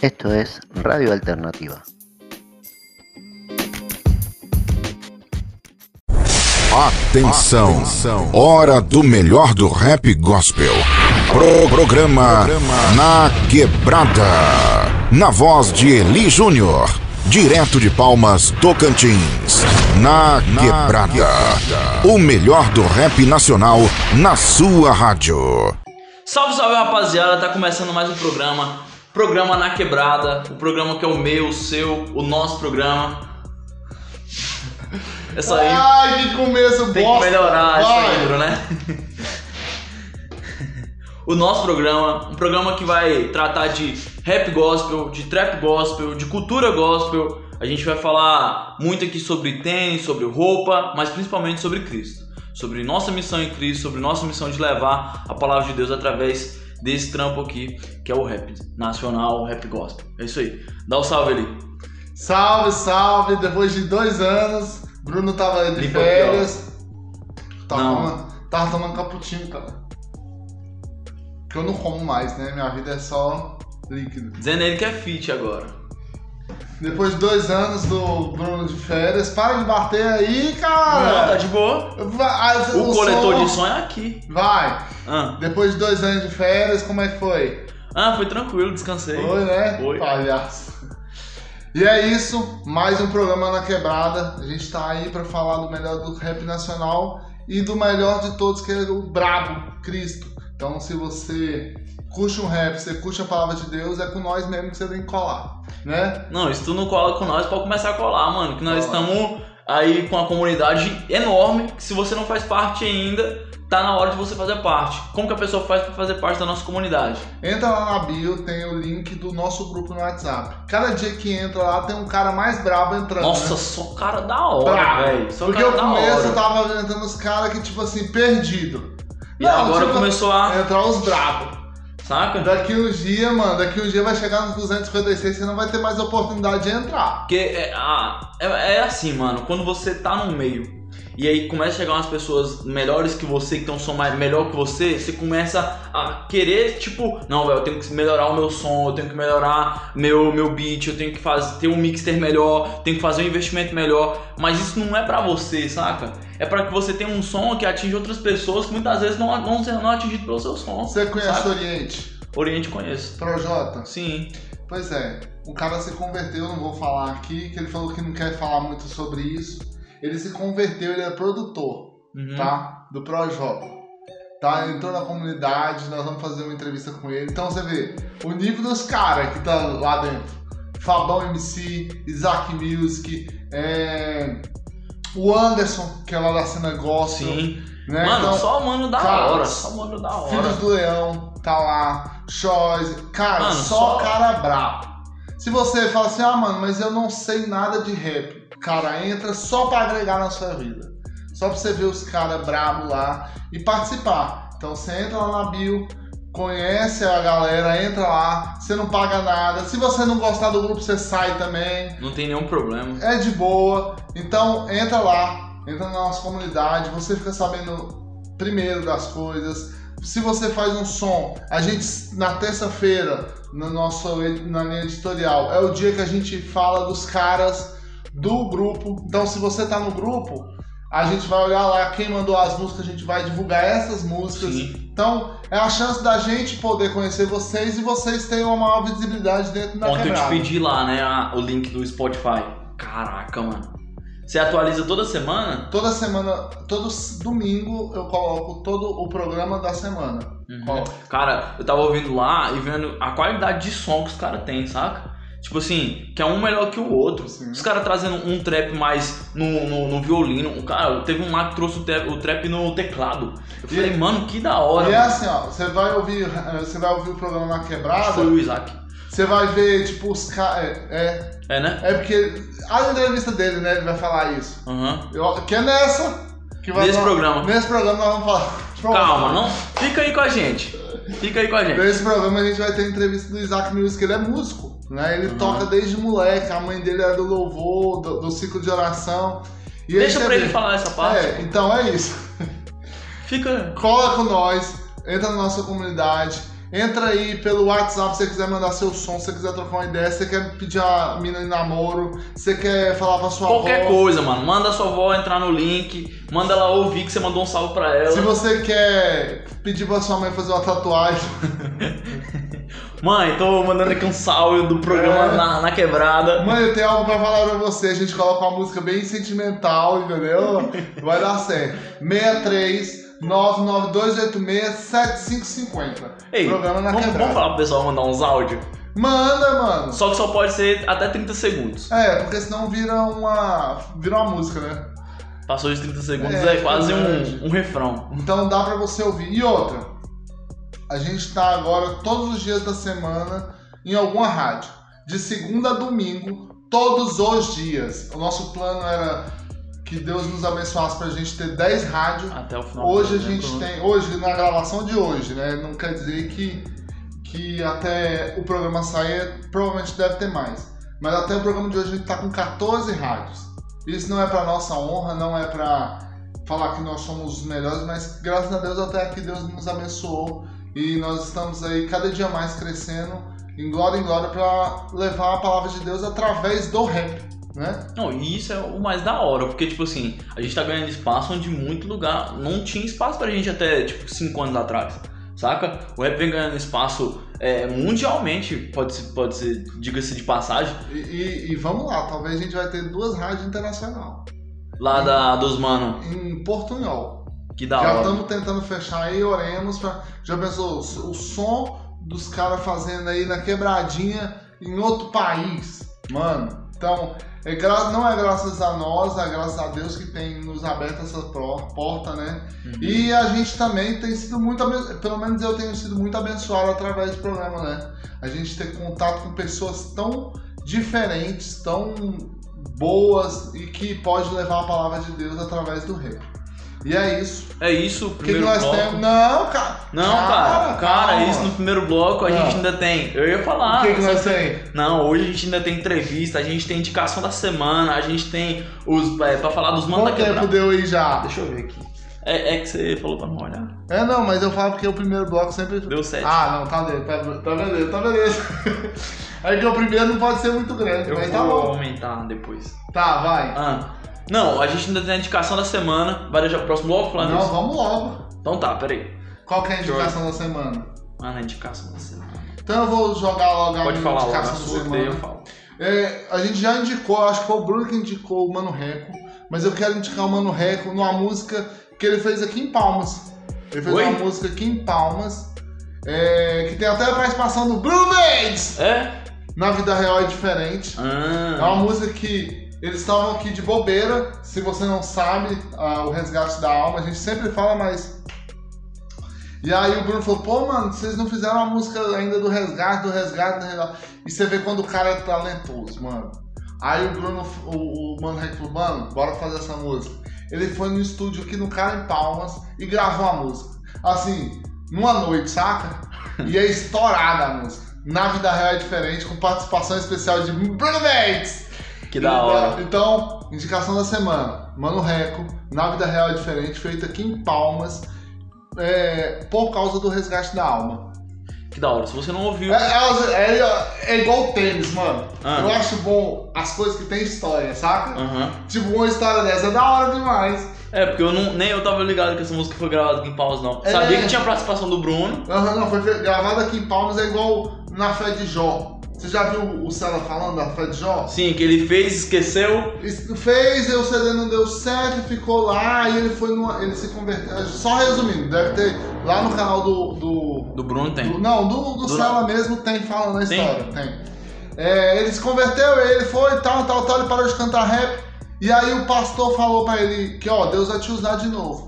Esto es Radio Alternativa. Atenção, hora do melhor do rap gospel. Pro programa Na Quebrada. Na voz de Eli Júnior. Direto de Palmas, Tocantins. Na Quebrada. O melhor do rap nacional na sua rádio. Salve, salve rapaziada, tá começando mais um programa. Programa Na Quebrada. O programa que é o meu, o seu, o nosso programa. Essa aí Ai, que começo tem que melhorar essa Vai. intro, né? o nosso programa, um programa que vai tratar de rap gospel, de trap gospel, de cultura gospel. A gente vai falar muito aqui sobre tênis, sobre roupa, mas principalmente sobre Cristo. Sobre nossa missão em Cristo, sobre nossa missão de levar a palavra de Deus através desse trampo aqui, que é o rap nacional, o rap gospel. É isso aí. Dá o salve ali. Salve, salve. Depois de dois anos, Bruno tava de Limpa férias. Tava tomando, tava tomando cappuccino, cara. Que eu não como mais, né? Minha vida é só líquido. Dizendo ele que é fit agora. Depois de dois anos do Bruno de férias, para de bater aí, cara. Não, tá de boa. Vai, O coletor som- de som é aqui. Vai. Ah, Depois de dois anos de férias, como é que foi? ah foi tranquilo, descansei. Foi, né? Foi. Palhaço. E é isso, mais um programa na quebrada. A gente tá aí pra falar do melhor do rap nacional e do melhor de todos, que é o Brabo, Cristo. Então, se você curte um rap, você curte a palavra de Deus, é com nós mesmo que você tem que colar, né? Não, se tu não cola com nós, pode começar a colar, mano. Que nós Cola. estamos aí com a comunidade enorme. Que se você não faz parte ainda, tá na hora de você fazer parte. Como que a pessoa faz pra fazer parte da nossa comunidade? Entra lá na bio, tem o link do nosso grupo no WhatsApp. Cada dia que entra lá, tem um cara mais brabo entrando. Nossa, né? só cara da hora, velho. Porque cara da começo tava entrando os caras que, tipo assim, perdido. E agora tipo, começou a. Entrar os brabos. Saca? Daqui uns dias, mano, daqui uns dias vai chegar nos 256, você não vai ter mais oportunidade de entrar. Porque é, ah, é, é assim, mano, quando você tá no meio e aí começa a chegar umas pessoas melhores que você, que tem um som mais, melhor que você, você começa a querer, tipo, não, velho, eu tenho que melhorar o meu som, eu tenho que melhorar meu, meu beat, eu tenho que fazer, ter um mixer melhor, tenho que fazer um investimento melhor, mas isso não é pra você, saca? É pra que você tenha um som que atinja outras pessoas que muitas vezes não ser não atingidos pelo seu som. Você conhece saca? o Oriente? Oriente conheço. Projota? Sim. Pois é, o cara se converteu, não vou falar aqui, que ele falou que não quer falar muito sobre isso. Ele se converteu, ele é produtor, Uhum. tá? Do Projota. Tá? Entrou na comunidade, nós vamos fazer uma entrevista com ele. Então você vê, o nível dos caras que tá lá dentro. Fabão MC, Isaac Music, é... o Anderson, que é lá da cena gospel. Sim. Né? Mano, Então, só o mano da cara, hora, só o mano da hora. Filhos do Leão, tá lá. Choice. Cara, Mano, só, só- cara brabo. Se você fala assim, ah, mano, mas eu não sei nada de rap. Cara, entra só pra agregar na sua vida. Só pra você ver os caras brabo lá e participar. Então você entra lá na bio, conhece a galera, entra lá, você não paga nada. Se você não gostar do grupo, você sai também. Não tem nenhum problema. É de boa. Então entra lá, entra na nossa comunidade, você fica sabendo primeiro das coisas. Se você faz um som, a gente na terça-feira, no nosso na linha editorial, é o dia que a gente fala dos caras do grupo. Então se você tá no grupo, a gente vai olhar lá quem mandou as músicas, a gente vai divulgar essas músicas. Sim. Então é a chance da gente poder conhecer vocês e vocês terem uma maior visibilidade dentro da Ontem eu te quebrada. pedi lá, né, a- o link do Spotify. Caraca, mano. Você atualiza toda semana? Toda semana, todo domingo eu coloco todo o programa da semana. Uhum. Cara, eu tava ouvindo lá e vendo a qualidade de som que os caras têm, saca? Tipo assim, que é um melhor que o outro. Sim. Os caras trazendo um trap mais no, no, no violino. O cara, teve um lá que trouxe o trap, o trap no teclado. Eu E- falei, mano, que da hora. E é assim, ó, você vai ouvir, eh, você vai ouvir o programa na quebrada, Foi o Isaac. você vai ver, tipo, os caras. É, É, né? é, é porque. A entrevista dele, né? Ele vai falar isso. Aham. Eu- que é nessa. Que vai Nesse programa. Nesse programa nós vamos falar. Calma, não. Fica aí com a gente. Fica aí com a gente. Nesse programa a gente vai ter entrevista do Isaac Music, ele é músico, né? Ele Uhum. toca desde moleque, a mãe dele é do louvor, do, do ciclo de oração. E Deixa pra ele vê- falar essa parte. É, então é isso. Fica. Cola com nós, entra na nossa comunidade. Entra aí pelo WhatsApp se você quiser mandar seu som, se você quiser trocar uma ideia, se você quer pedir a mina em namoro, se você quer falar pra sua Qualquer avó. coisa, mano. Manda a sua avó entrar no link, manda ela ouvir que você mandou um salve pra ela. Se você quer pedir pra sua mãe fazer uma tatuagem, Mãe, tô mandando aqui um salve do programa É. na, na quebrada. mãe, eu tenho algo pra falar pra você. A gente coloca uma música bem sentimental, entendeu? Vai dar certo. 63 99286 7550. Ei, Programa na vamos, quebrada. vamos falar pro pessoal mandar uns áudios? Manda, mano. Só que só pode ser até 30 segundos. É, porque senão vira uma. vira uma música, né? Passou de 30 segundos, É, é, quase um, um refrão. Então dá pra você ouvir. E outra, a gente tá agora todos os dias da semana em alguma rádio. De segunda a domingo, todos os dias. O nosso plano era que Deus nos abençoasse pra gente ter 10 rádios. Até o final. Hoje a gente tempo. tem. Hoje, na gravação de hoje, né? Não quer dizer que, que até o programa sair, provavelmente deve ter mais. Mas até o programa de hoje a gente tá com 14 rádios. Isso não é pra nossa honra, não é pra falar que nós somos os melhores, mas graças a Deus até aqui Deus nos abençoou e nós estamos aí cada dia mais crescendo em glória em glória pra levar a palavra de Deus através do rap, né? Não, e isso é o mais da hora, porque, tipo assim, a gente tá ganhando espaço onde muito lugar não tinha espaço pra gente até, tipo, 5 anos atrás, saca? O rap vem ganhando espaço é, mundialmente, pode ser, pode ser diga-se de passagem, E, e- e vamos lá, talvez a gente vai ter duas rádios internacionais lá da, dos mano, em Portunhol. Que da Já hora. estamos tentando fechar aí, oremos. Pra... Já pensou o, som dos caras fazendo aí na quebradinha em outro país? Mano, então, é gra... não é graças a nós, é graças a Deus que tem nos aberto essa porta, né? Uhum. E a gente também tem sido muito abençoado, pelo menos eu tenho sido muito abençoado através do programa, né? A gente ter contato com pessoas tão diferentes, tão boas e que pode levar a palavra de Deus através do rap. E é isso. É isso, O que, que primeiro nós bloco. temos? Não, cara. Não, cara, cara, calma. isso no primeiro bloco a Ah. gente ainda tem. Eu ia falar. O que, que nós temos? Não, hoje a gente ainda tem entrevista, a gente tem indicação da semana, a gente tem os. É, pra falar dos manos da Quanto tempo deu aí já? Deixa eu ver aqui. É, é que você falou pra não olhar. É, não, mas eu falo porque o primeiro bloco sempre. Deu sete. Ah, não, tá dentro, tá, tá beleza, tá beleza. É que o primeiro não pode ser muito grande, eu mas vou tá bom. aumentar depois. Tá, vai. Ah. Não, a gente ainda tem a indicação da semana. Vai deixar o próximo bloco falando Não, isso? vamos logo. Então tá, peraí. Qual que é a indicação da semana? Ah, na indicação da semana. Então eu vou jogar logo a Pode minha falar logo a indicação da sua, daí eu semana. falo. É, a gente já indicou, acho que foi o Bruno que indicou o Mano Reco, mas eu quero indicar o Mano Reco numa música que ele fez aqui em Palmas. Ele fez Oi? uma música aqui em Palmas, é, que tem até a participação do Bruno Mendes! É? Na vida real é diferente. É uma Ah. música que eles estavam aqui de bobeira. Se você não sabe, ah, o resgate da alma, a gente sempre fala, mas. E aí o Bruno falou, pô, mano, vocês não fizeram uma música ainda do resgate, do resgate, do resgate. E você vê quando o cara é talentoso, mano. Aí o Bruno, o, o Mano Rec falou, mano, bora fazer essa música. Ele foi no estúdio aqui no Cara em Palmas e gravou a música. Assim, numa noite, saca? E é estourada a música. Na vida real é diferente, com participação especial de Bruno Mendes. Que da hora. Então, indicação da semana. Mano Reco, na vida real é diferente, feito aqui em Palmas, é, por causa do resgate da alma. Que da hora. Se você não ouviu. É, é- é- é igual tênis, mano. Ah. Eu acho bom as coisas que tem história, saca? Aham. Tipo, uma história dessa é da hora demais. É, porque eu não, nem eu tava ligado que essa música foi gravada aqui em Palmas, não. É. Sabia que tinha participação do Bruno. Aham, não, foi gravado aqui em Palmas, é igual na fé de Jó. Você já viu o Cela falando da de Jó? Sim, que ele fez, esqueceu. Fez, e o CD não deu certo, ficou lá, e ele foi numa. Ele se converteu. Só resumindo, deve ter lá no canal do. do, Do Bruno tem. do- não, do, do, Do- Cela mesmo tem falando a Tem? história. Tem. É, ele se converteu, ele foi, tal, tal, tal, ele parou de cantar rap. E aí o pastor falou pra ele que, ó, Deus vai te usar de novo.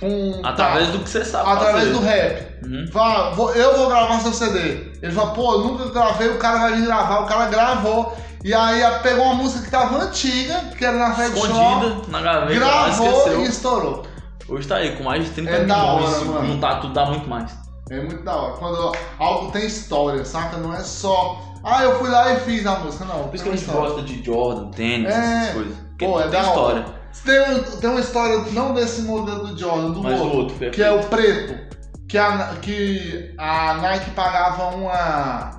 Com, Através tá, do que você sabe através fazer. do rap. Uhum. Fala, vou- eu vou gravar seu CD. Ele falou, pô, nunca gravei, o cara vai vir gravar. O cara gravou. E aí pegou uma música que tava antiga, que era na Fred Escondida na gaveta, gravou e estourou. Hoje tá aí, com mais de 30 É da milhões. hora, juntar tudo dá muito mais. É muito da hora. Quando algo tem história, saca? Não é só, ah, eu fui lá e fiz a música. Não, Por isso que a gente história. gosta de Jordan, tênis, É. essas coisas. Porque Pô, é tem da hora. Tem, tem uma história, não desse modelo do Jordan, do Mas outro, outro que é o preto. que a, que a Nike pagava uma,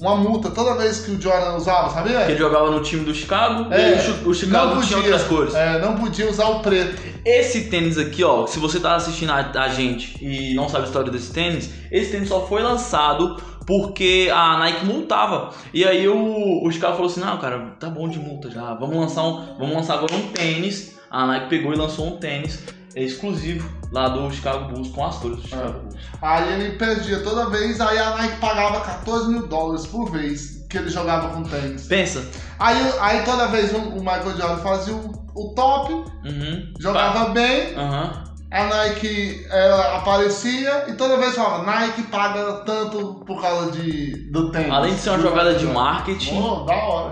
uma multa toda vez que o Jordan usava, sabia? Que ele jogava no time do Chicago É, e o Chi- o Chicago não tinha podia. outras cores. É, não podia usar o preto. Esse tênis aqui, ó, se você tá assistindo a, a gente e não sabe a história desse tênis, esse tênis só foi lançado porque a Nike multava. E aí o, o Chicago falou assim: "Não, cara, tá bom de multa já. Vamos lançar um, vamos lançar agora um tênis". A Nike pegou e lançou um tênis exclusivo lá do Chicago Bulls com as cores do Chicago Bulls. Aí ele perdia toda vez, aí a Nike pagava 14 mil dólares por vez que ele jogava com tênis. Pensa. Aí, aí toda vez o, Michael Jordan fazia o, o top, Uhum. jogava bem, Aham. a Nike ela aparecia e toda vez falava, Nike paga tanto por causa de, do tênis. Além de ser uma jogada de marketing, Oh, da hora.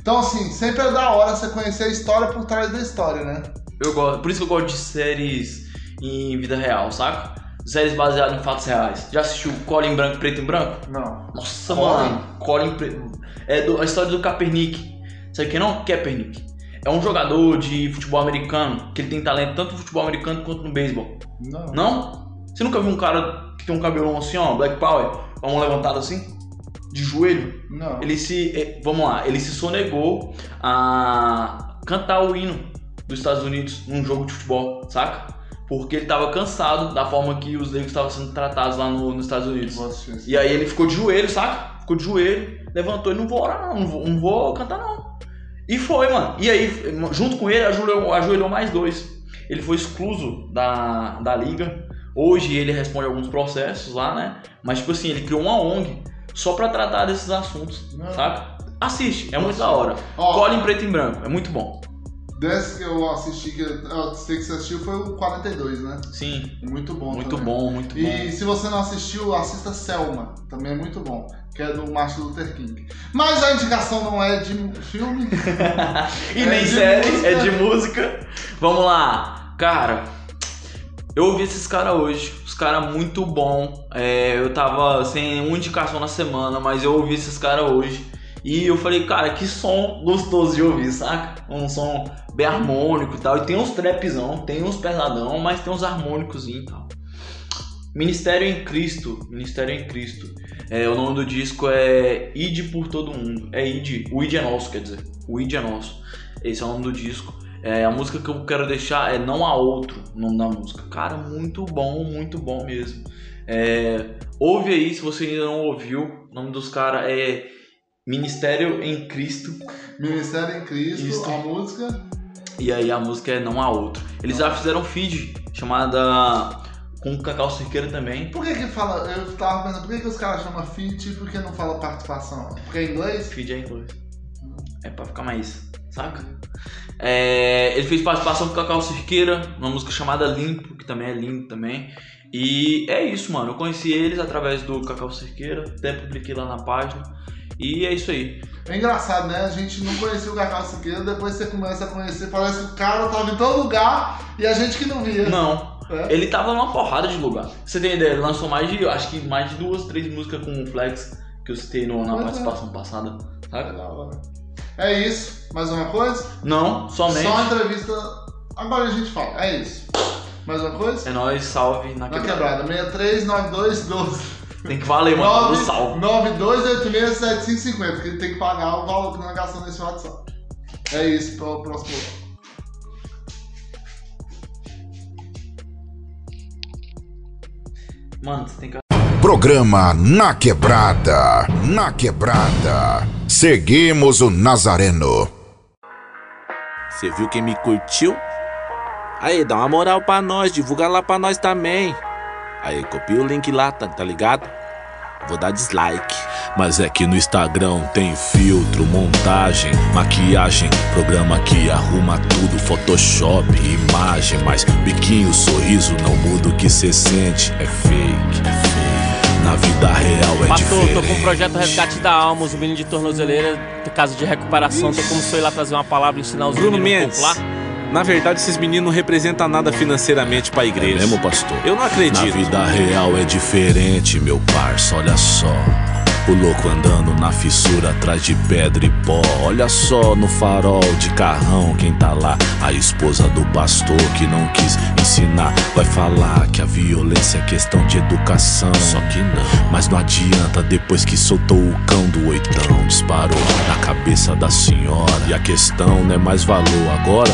Então assim, sempre é da hora você conhecer a história por trás da história, né? Eu gosto, por isso que eu gosto de séries em vida real, saca? Séries baseadas em fatos reais. Já assistiu Colin Branco, Preto e Branco? Não. Nossa, Colin? mano. Colin Pre... É do- a história do Kaepernick. Sabe quem não? Kaepernick. É um jogador de futebol americano que ele tem talento tanto no futebol americano quanto no beisebol. Não. Não? Você nunca viu um cara que tem um cabelão assim, ó, Black Power, com a mão levantada assim? De joelho? Não. Ele se. eh, Vamos lá, ele se sonegou a cantar o hino dos Estados Unidos num jogo de futebol, saca? Porque ele tava cansado da forma que os negros estavam sendo tratados lá no- nos Estados Unidos. Isso. E aí ele ficou de joelho, saca? Ficou de joelho, levantou e não vou orar não, não vou, não vou cantar não. E foi, mano. E aí, junto com ele, ajoelhou, ajoelhou mais dois. Ele foi excluso da, da liga. Hoje ele responde alguns processos lá, né? Mas, tipo assim, ele criou uma ONG só pra tratar desses assuntos, Não. saca? Assiste, é muito da hora. Ó, Cola em preto e branco, é muito bom. Desse que eu assisti, que eu sei que você assistiu, foi o 42, né? Sim, Muito bom muito também. bom, muito bom. E se você não assistiu, assista Selma, também é muito bom, que é do Martin Luther King. Mas a indicação não é de filme. E É nem série, música. é de música. Vamos lá. Cara, eu ouvi esses caras hoje. Os caras muito bom. É, eu tava sem uma indicação na semana, mas eu ouvi esses caras hoje. E eu falei, cara, que som gostoso de ouvir, saca? Um som bem harmônico e tal. E tem uns trapzão, tem uns pesadão, mas tem uns harmônicos e tal. Ministério em Cristo. Ministério em Cristo. É, o nome do disco é Ide por Todo Mundo. É Ide. O Ide é nosso, quer dizer. O Ide é nosso. Esse é o nome do disco. É, a música que eu quero deixar é Não Há Outro, o nome da música. Cara, muito bom, muito bom mesmo. É, ouve aí se você ainda não ouviu. O nome dos caras é Ministério em Cristo. Ministério em Cristo, Isso. a música. E aí a música é Não Há Outro. Eles já fizeram um feed chamada com o Cacau Cerqueira também. Por que que fala, eu tava pensando, por que que os caras chamam feat e por que não fala participação? Porque é inglês? Feed é inglês. É pra ficar mais, saca? É, ele fez participação com o Cacau Cerqueira, numa música chamada Limpo, que também é lindo também. E é isso, mano. Eu conheci eles através do Cacau Cerqueira, até publiquei lá na página. E é isso aí. É engraçado, né? A gente não conhecia o Cacau Siqueira, depois você começa a conhecer, parece que o cara tava em todo lugar e a gente que não via. Não, É. ele tava numa porrada de lugar. Você tem ideia? Ele lançou mais de, acho que mais de duas, três músicas com o Flex que eu citei no- na Pois é. participação passada. É Saca? da hora. É isso. Mais uma coisa? Não, somente. Só uma entrevista. Agora a gente fala. É isso. Mais uma coisa? É nóis, salve na Na quebrada. quebrada. 639212. Tem que valer, mano. Do salve. 92867550, que ele tem que pagar o valor que não gastou nesse WhatsApp. É isso para o próximo bloco. Mano, você tem que. Programa Na Quebrada. Na Quebrada. Seguimos o Nazareno. Você viu quem me curtiu? Aí, dá uma moral pra nós, divulga lá pra nós também. Aí, copia o link lá, tá, tá ligado? Vou dar dislike. Mas é que no Instagram tem filtro, montagem, maquiagem, programa que arruma tudo, Photoshop, imagem, mas biquinho, sorriso não muda o que cê sente. É fake, é fake. Na vida real é Pastor, diferente. tô com o projeto Resgate da Alma, os meninos de tornozeleira, caso de recuperação. Tem como sou ir lá trazer uma palavra e ensinar os Bruno meninos Mendes. lá? Na verdade, esses meninos não representam nada financeiramente pra igreja. É mesmo, pastor? Eu não acredito. Na vida real é diferente, meu parça, olha só. O louco andando na fissura atrás de pedra e pó. Olha só no farol de carrão quem tá lá. A esposa do pastor que não quis ensinar. Vai falar que a violência é questão de educação. Só que não. Mas não adianta depois que soltou o cão do oitão. Disparou na cabeça da senhora. E a questão não é mais valor agora,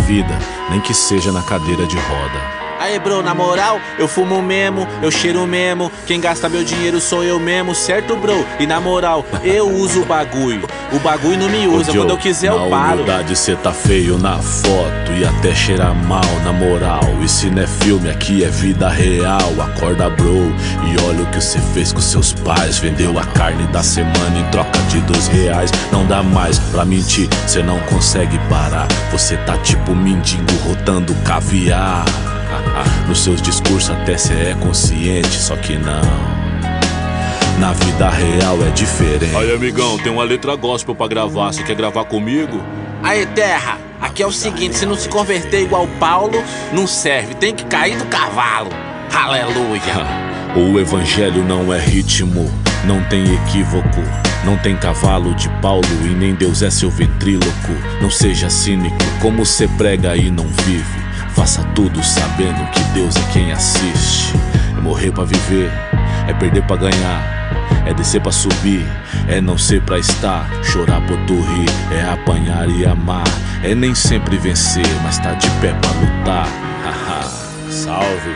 vida. Nem que seja na cadeira de roda. Aê, bro, na moral, eu fumo mesmo, eu cheiro mesmo. Quem gasta meu dinheiro sou eu mesmo, certo, bro? E na moral, eu uso o bagulho. O bagulho não me usa, Ô, quando Joe, eu quiser na eu paro. humildade cê tá feio na foto e até cheira mal na moral. E se não é filme, aqui é vida real. Acorda, bro, e olha o que você fez com seus pais. Vendeu a carne da semana em troca de dois reais. Não dá mais pra mentir, cê não consegue parar. Você tá tipo mendigo rotando caviar. Nos seus discursos até cê é consciente, só que não. Na vida real é diferente. Aí, amigão, tem uma letra gospel pra gravar. Você quer gravar comigo? Aí, terra, aqui é o seguinte: se não se converter igual Paulo, não serve, tem que cair do cavalo. Aleluia. O evangelho não é ritmo, não tem equívoco. Não tem cavalo de Paulo e nem Deus é seu ventríloco. Não seja cínico, como cê prega e não vive. Faça tudo sabendo que Deus é quem assiste. É morrer pra viver, é perder pra ganhar. É descer pra subir, é não ser pra estar. Chorar por tu rir, é apanhar e amar. É nem sempre vencer, mas tá de pé pra lutar. Haha, Salve!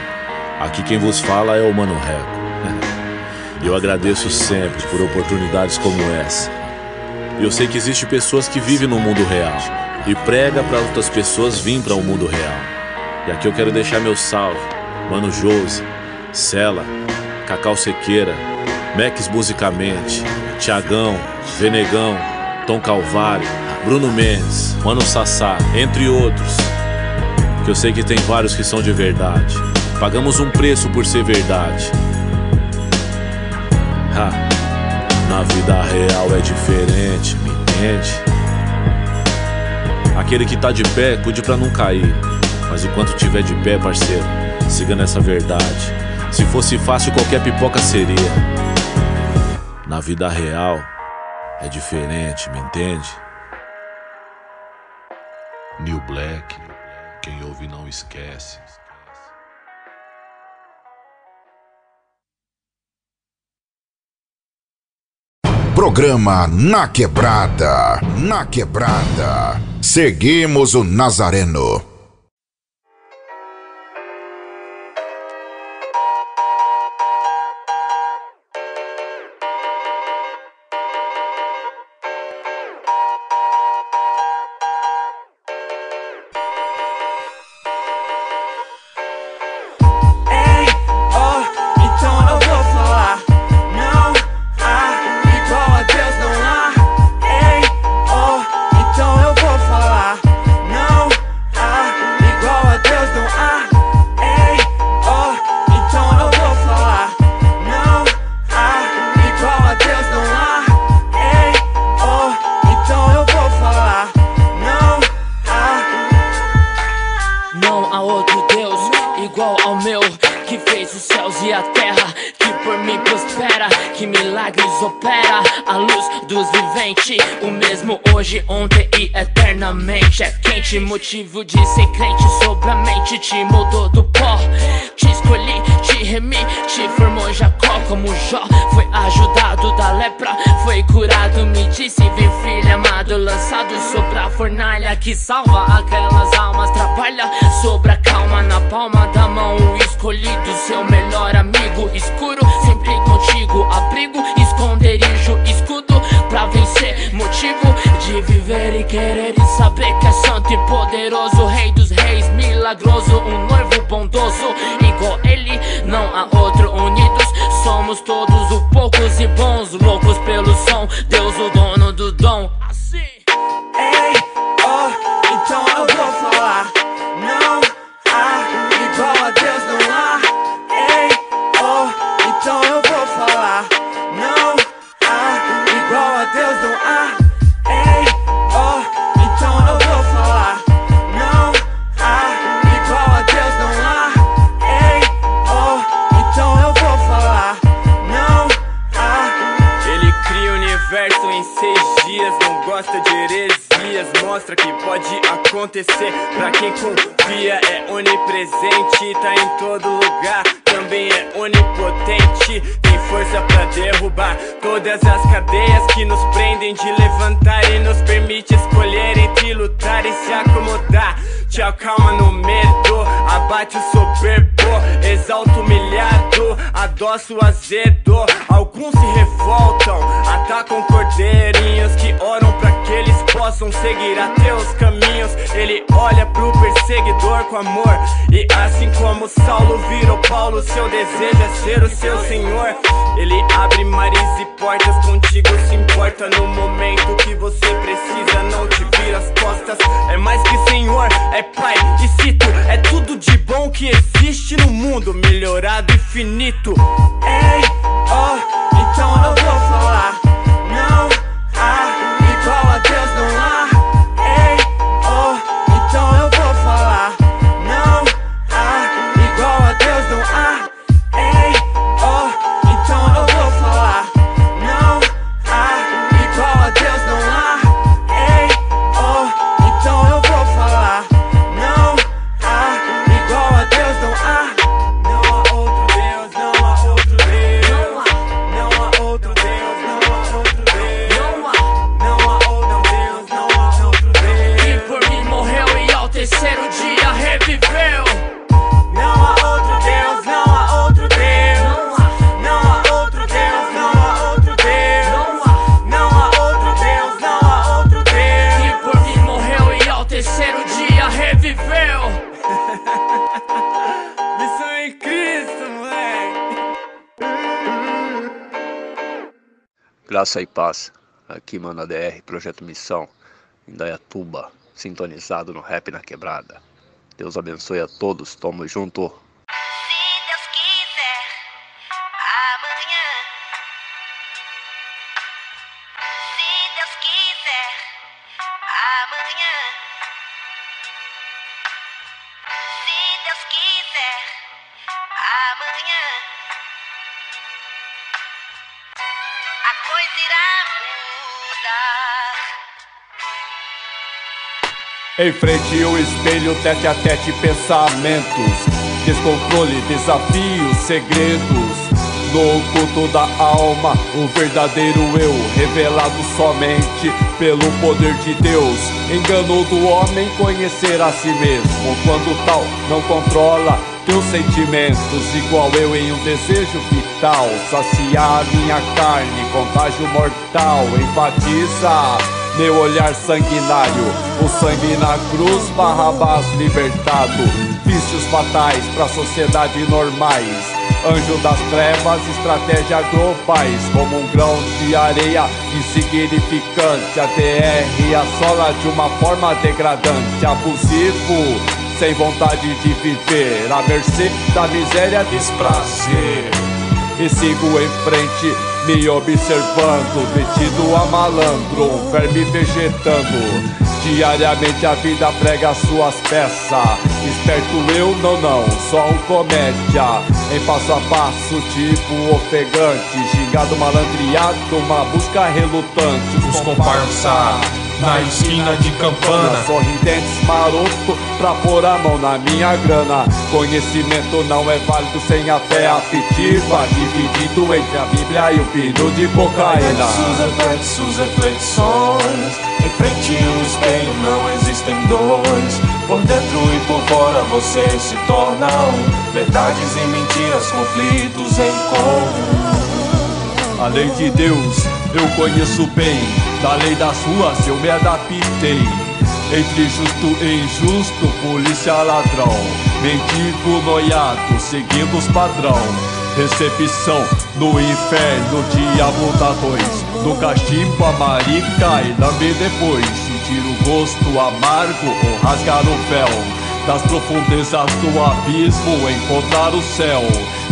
Aqui quem vos fala é o Mano Reco. Eu agradeço sempre por oportunidades como essa. Eu sei que existe pessoas que vivem no mundo real e prega para outras pessoas virem para o mundo real. E aqui eu quero deixar meu salve, Mano Jose, Cela, Cacau Sequeira, Mex Musicamente, Tiagão, Venegão, Tom Calvário, Bruno Mendes, Mano Sassá, entre outros. Que eu sei que tem vários que são de verdade. Pagamos um preço por ser verdade. Ha, na vida real é diferente, me entende? Aquele que tá de pé, cuide pra não cair. Mas enquanto tiver de pé, parceiro, siga nessa verdade. Se fosse fácil, qualquer pipoca seria. Na vida real é diferente, me entende? New Black, quem ouve não esquece. Programa Na Quebrada. Na Quebrada. Seguimos o Nazareno. Foi ajudado da lepra Foi curado, me disse Vem filho amado, lançado sobre a fornalha Que salva aquelas almas Trabalha sobre a calma na palma da mão escolhido, seu melhor amigo Escuro, sempre contigo Abrigo, esconderijo, escudo Pra vencer, motivo de viver e querer E saber que é santo e poderoso Rei dos reis, milagroso Um noivo bondoso, igual ele Não há outro, unidos Somos todos o poucos e bons Loucos pelo som, Deus o dono mostra que pode acontecer. Pra quem confia, é onipresente, tá em todo lugar. Também é onipotente, tem força pra derrubar todas as cadeias que nos prendem de levantar e nos permite escolher entre lutar e se acomodar. Te acalma no medo, abate o soberbo, exalta o humilhado, adoça o azedo. Alguns se revoltam, atacam cordeirinhos que oram pra que eles possam seguir a teus caminhos. Ele olha pro perseguidor com amor, e assim como Saulo virou Paulo, seu desejo é ser o seu senhor. Ele abre mares e portas, contigo se importa no momento que você precisa, não te vira as costas. É mais que senhor, é pai e cito, é tudo de bom que existe no mundo, melhorado e finito. Ei, oh, então eu vou falar. Graça e paz. Aqui, mano, ADR, Projeto Missão, em Dayatuba, sintonizado no Rap na Quebrada. Deus abençoe a todos, tamo junto. Enfrente o espelho, tete a tete, pensamentos. Descontrole, desafios, segredos. No oculto da alma, o verdadeiro eu, revelado somente pelo poder de Deus. Engano do homem conhecer a si mesmo, quando tal não controla teus sentimentos, igual eu em um desejo vital. Saciar minha carne, contágio mortal, enfatiza meu olhar sanguinário, o sangue na cruz, Barrabás libertado. Vícios fatais pra sociedade normais. Anjo das trevas, estratégia globais. Como um grão de areia insignificante. A DR assola de uma forma degradante, abusivo. Sem vontade de viver, à mercê da miséria, desprazer e sigo em frente, me observando, metido a malandro, um verme vegetando. Diariamente a vida prega suas peças. Esperto eu, não, não, só um comédia. Em passo a passo, tipo ofegante. Gingado malandreado, uma busca relutante. Os comparsa na esquina de campana. Sorridentes maroto pra pôr a mão na minha grana. Conhecimento não é válido sem a fé afetiva. Dividido entre a Bíblia e o pino de cocaína. Suas reflexões. Em frente ao espelho não existem dois. Por dentro e por fora você se torna um. Verdades e mentiras, conflitos em comum. A lei de Deus eu conheço bem, da lei das ruas eu me adaptei. Entre justo e injusto, polícia ladrão, mendigo noiado, seguindo os padrão. Recepção no inferno, diabo dá dois. No cachimbo a marica e lambe depois. Sentir o gosto amargo ou rasgar o véu. Das profundezas do abismo encontrar o céu.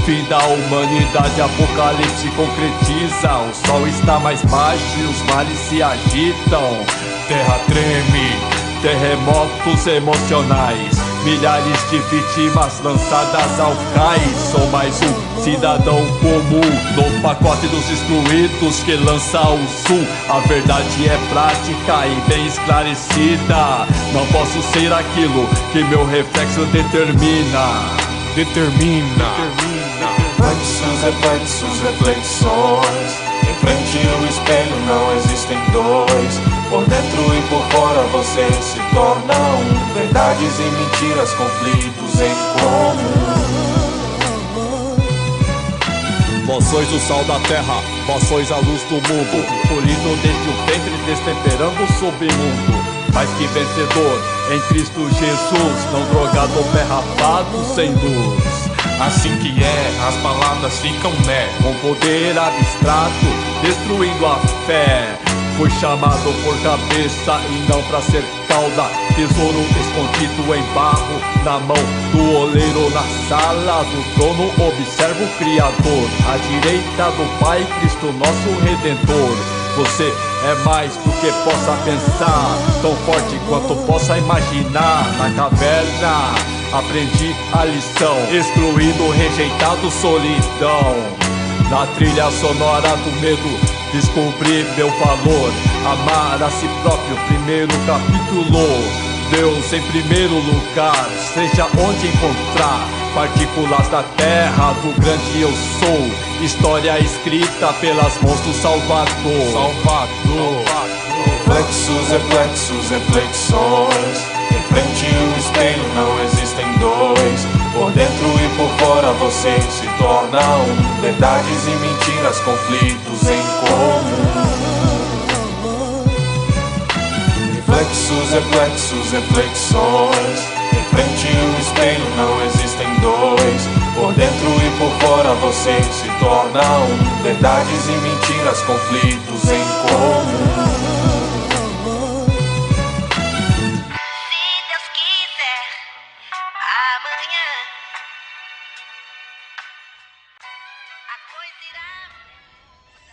Fim da humanidade, apocalipse concretiza. O sol está mais baixo e os males se agitam. Terra treme, terremotos emocionais. Milhares de vítimas lançadas ao cais. Sou mais um cidadão comum no pacote dos excluídos que lança o sul. A verdade é prática e bem esclarecida. Não posso ser aquilo que meu reflexo determina. Determina. Reflexos, reflexos, reflexões. Em frente ao espelho não existem dois. Por dentro e por fora você se torna um. Verdades e mentiras, conflitos em comum. Vós sois o sal da terra, vós sois a luz do mundo. Polido desde o ventre, destemperando o submundo. Mais que vencedor em Cristo Jesus, não drogado ou pé rapado sem luz. Assim que é, as palavras ficam né Com poder abstrato, destruindo a fé. Fui chamado por cabeça e não pra ser cauda. Tesouro escondido em barro Na mão do oleiro. Na sala do trono observo o Criador. À direita do Pai Cristo nosso Redentor Você é mais do que possa pensar Tão forte quanto possa imaginar Na caverna Aprendi a lição, excluído, rejeitado, solidão. Na trilha sonora do medo, descobri meu valor. Amar a si próprio, primeiro capítulo. Deus em primeiro lugar, seja onde encontrar. Partículas da terra, do grande eu sou. História escrita pelas mãos do Salvador. Salvador. Reflexos, reflexos, reflexões. Em frente ao espelho não existem dois. Por dentro e por fora você se torna um. Verdades e mentiras, conflitos em comum. Reflexos, reflexos, reflexões. Em frente ao espelho não existem dois. Por dentro e por fora você se torna um. Verdades e mentiras, conflitos em comum.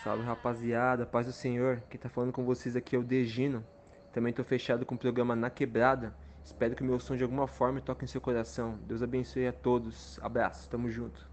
Salve rapaziada, paz do Senhor. Quem tá falando com vocês aqui é o Degino. Também tô fechado com o programa Na Quebrada. Espero que o meu som de alguma forma toque em seu coração. Deus abençoe a todos. Abraço, tamo junto.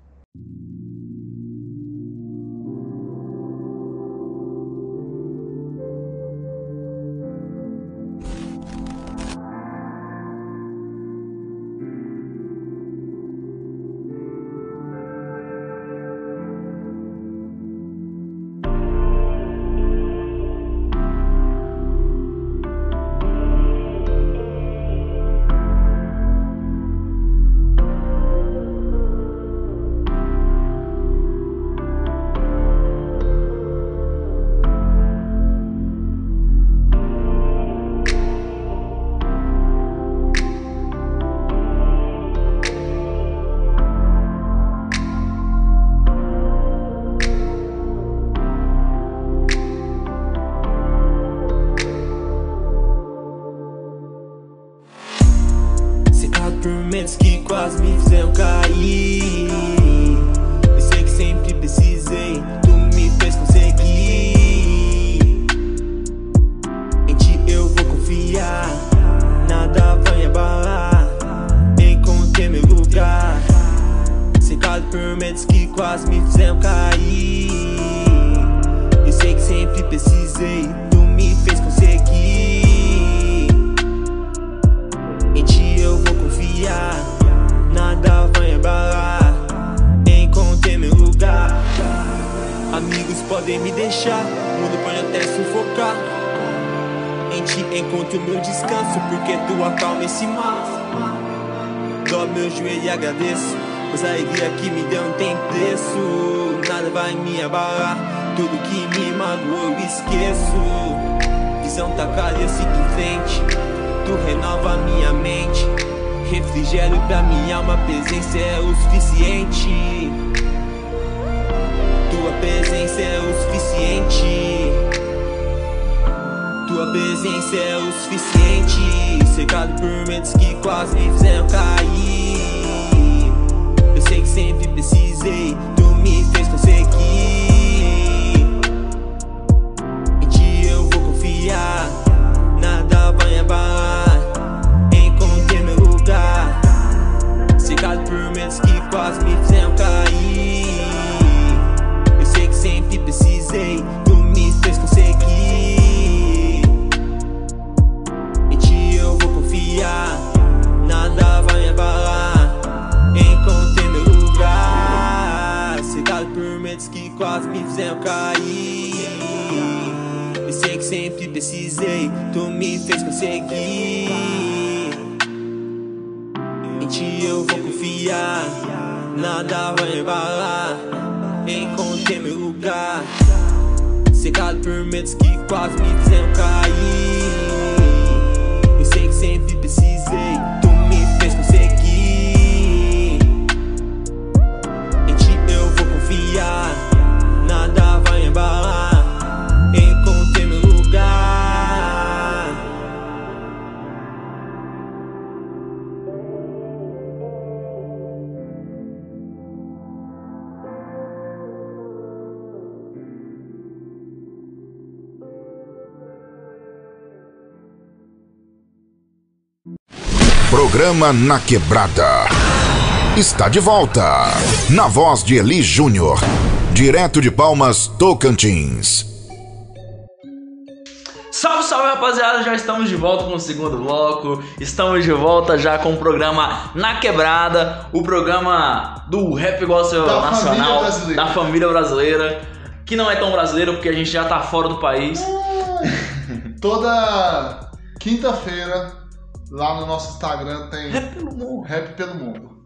Sempre precisei, tu me fez conseguir. Em ti eu vou confiar, nada vai embalar. Encontrei meu lugar. Cercado por medos que quase me fizeram cair. Eu sei que sempre Programa Na Quebrada. Está de volta. Na voz de Eli Júnior. Direto de Palmas, Tocantins. Salve, salve rapaziada, já estamos de volta com o segundo bloco. Estamos de volta já com o programa Na Quebrada, o programa do rap gospel Da nacional família brasileira. da família brasileira, que não é tão brasileiro porque a gente já tá fora do país. Toda quinta-feira, lá no nosso Instagram, tem Rap pelo mundo. Rap pelo Mundo.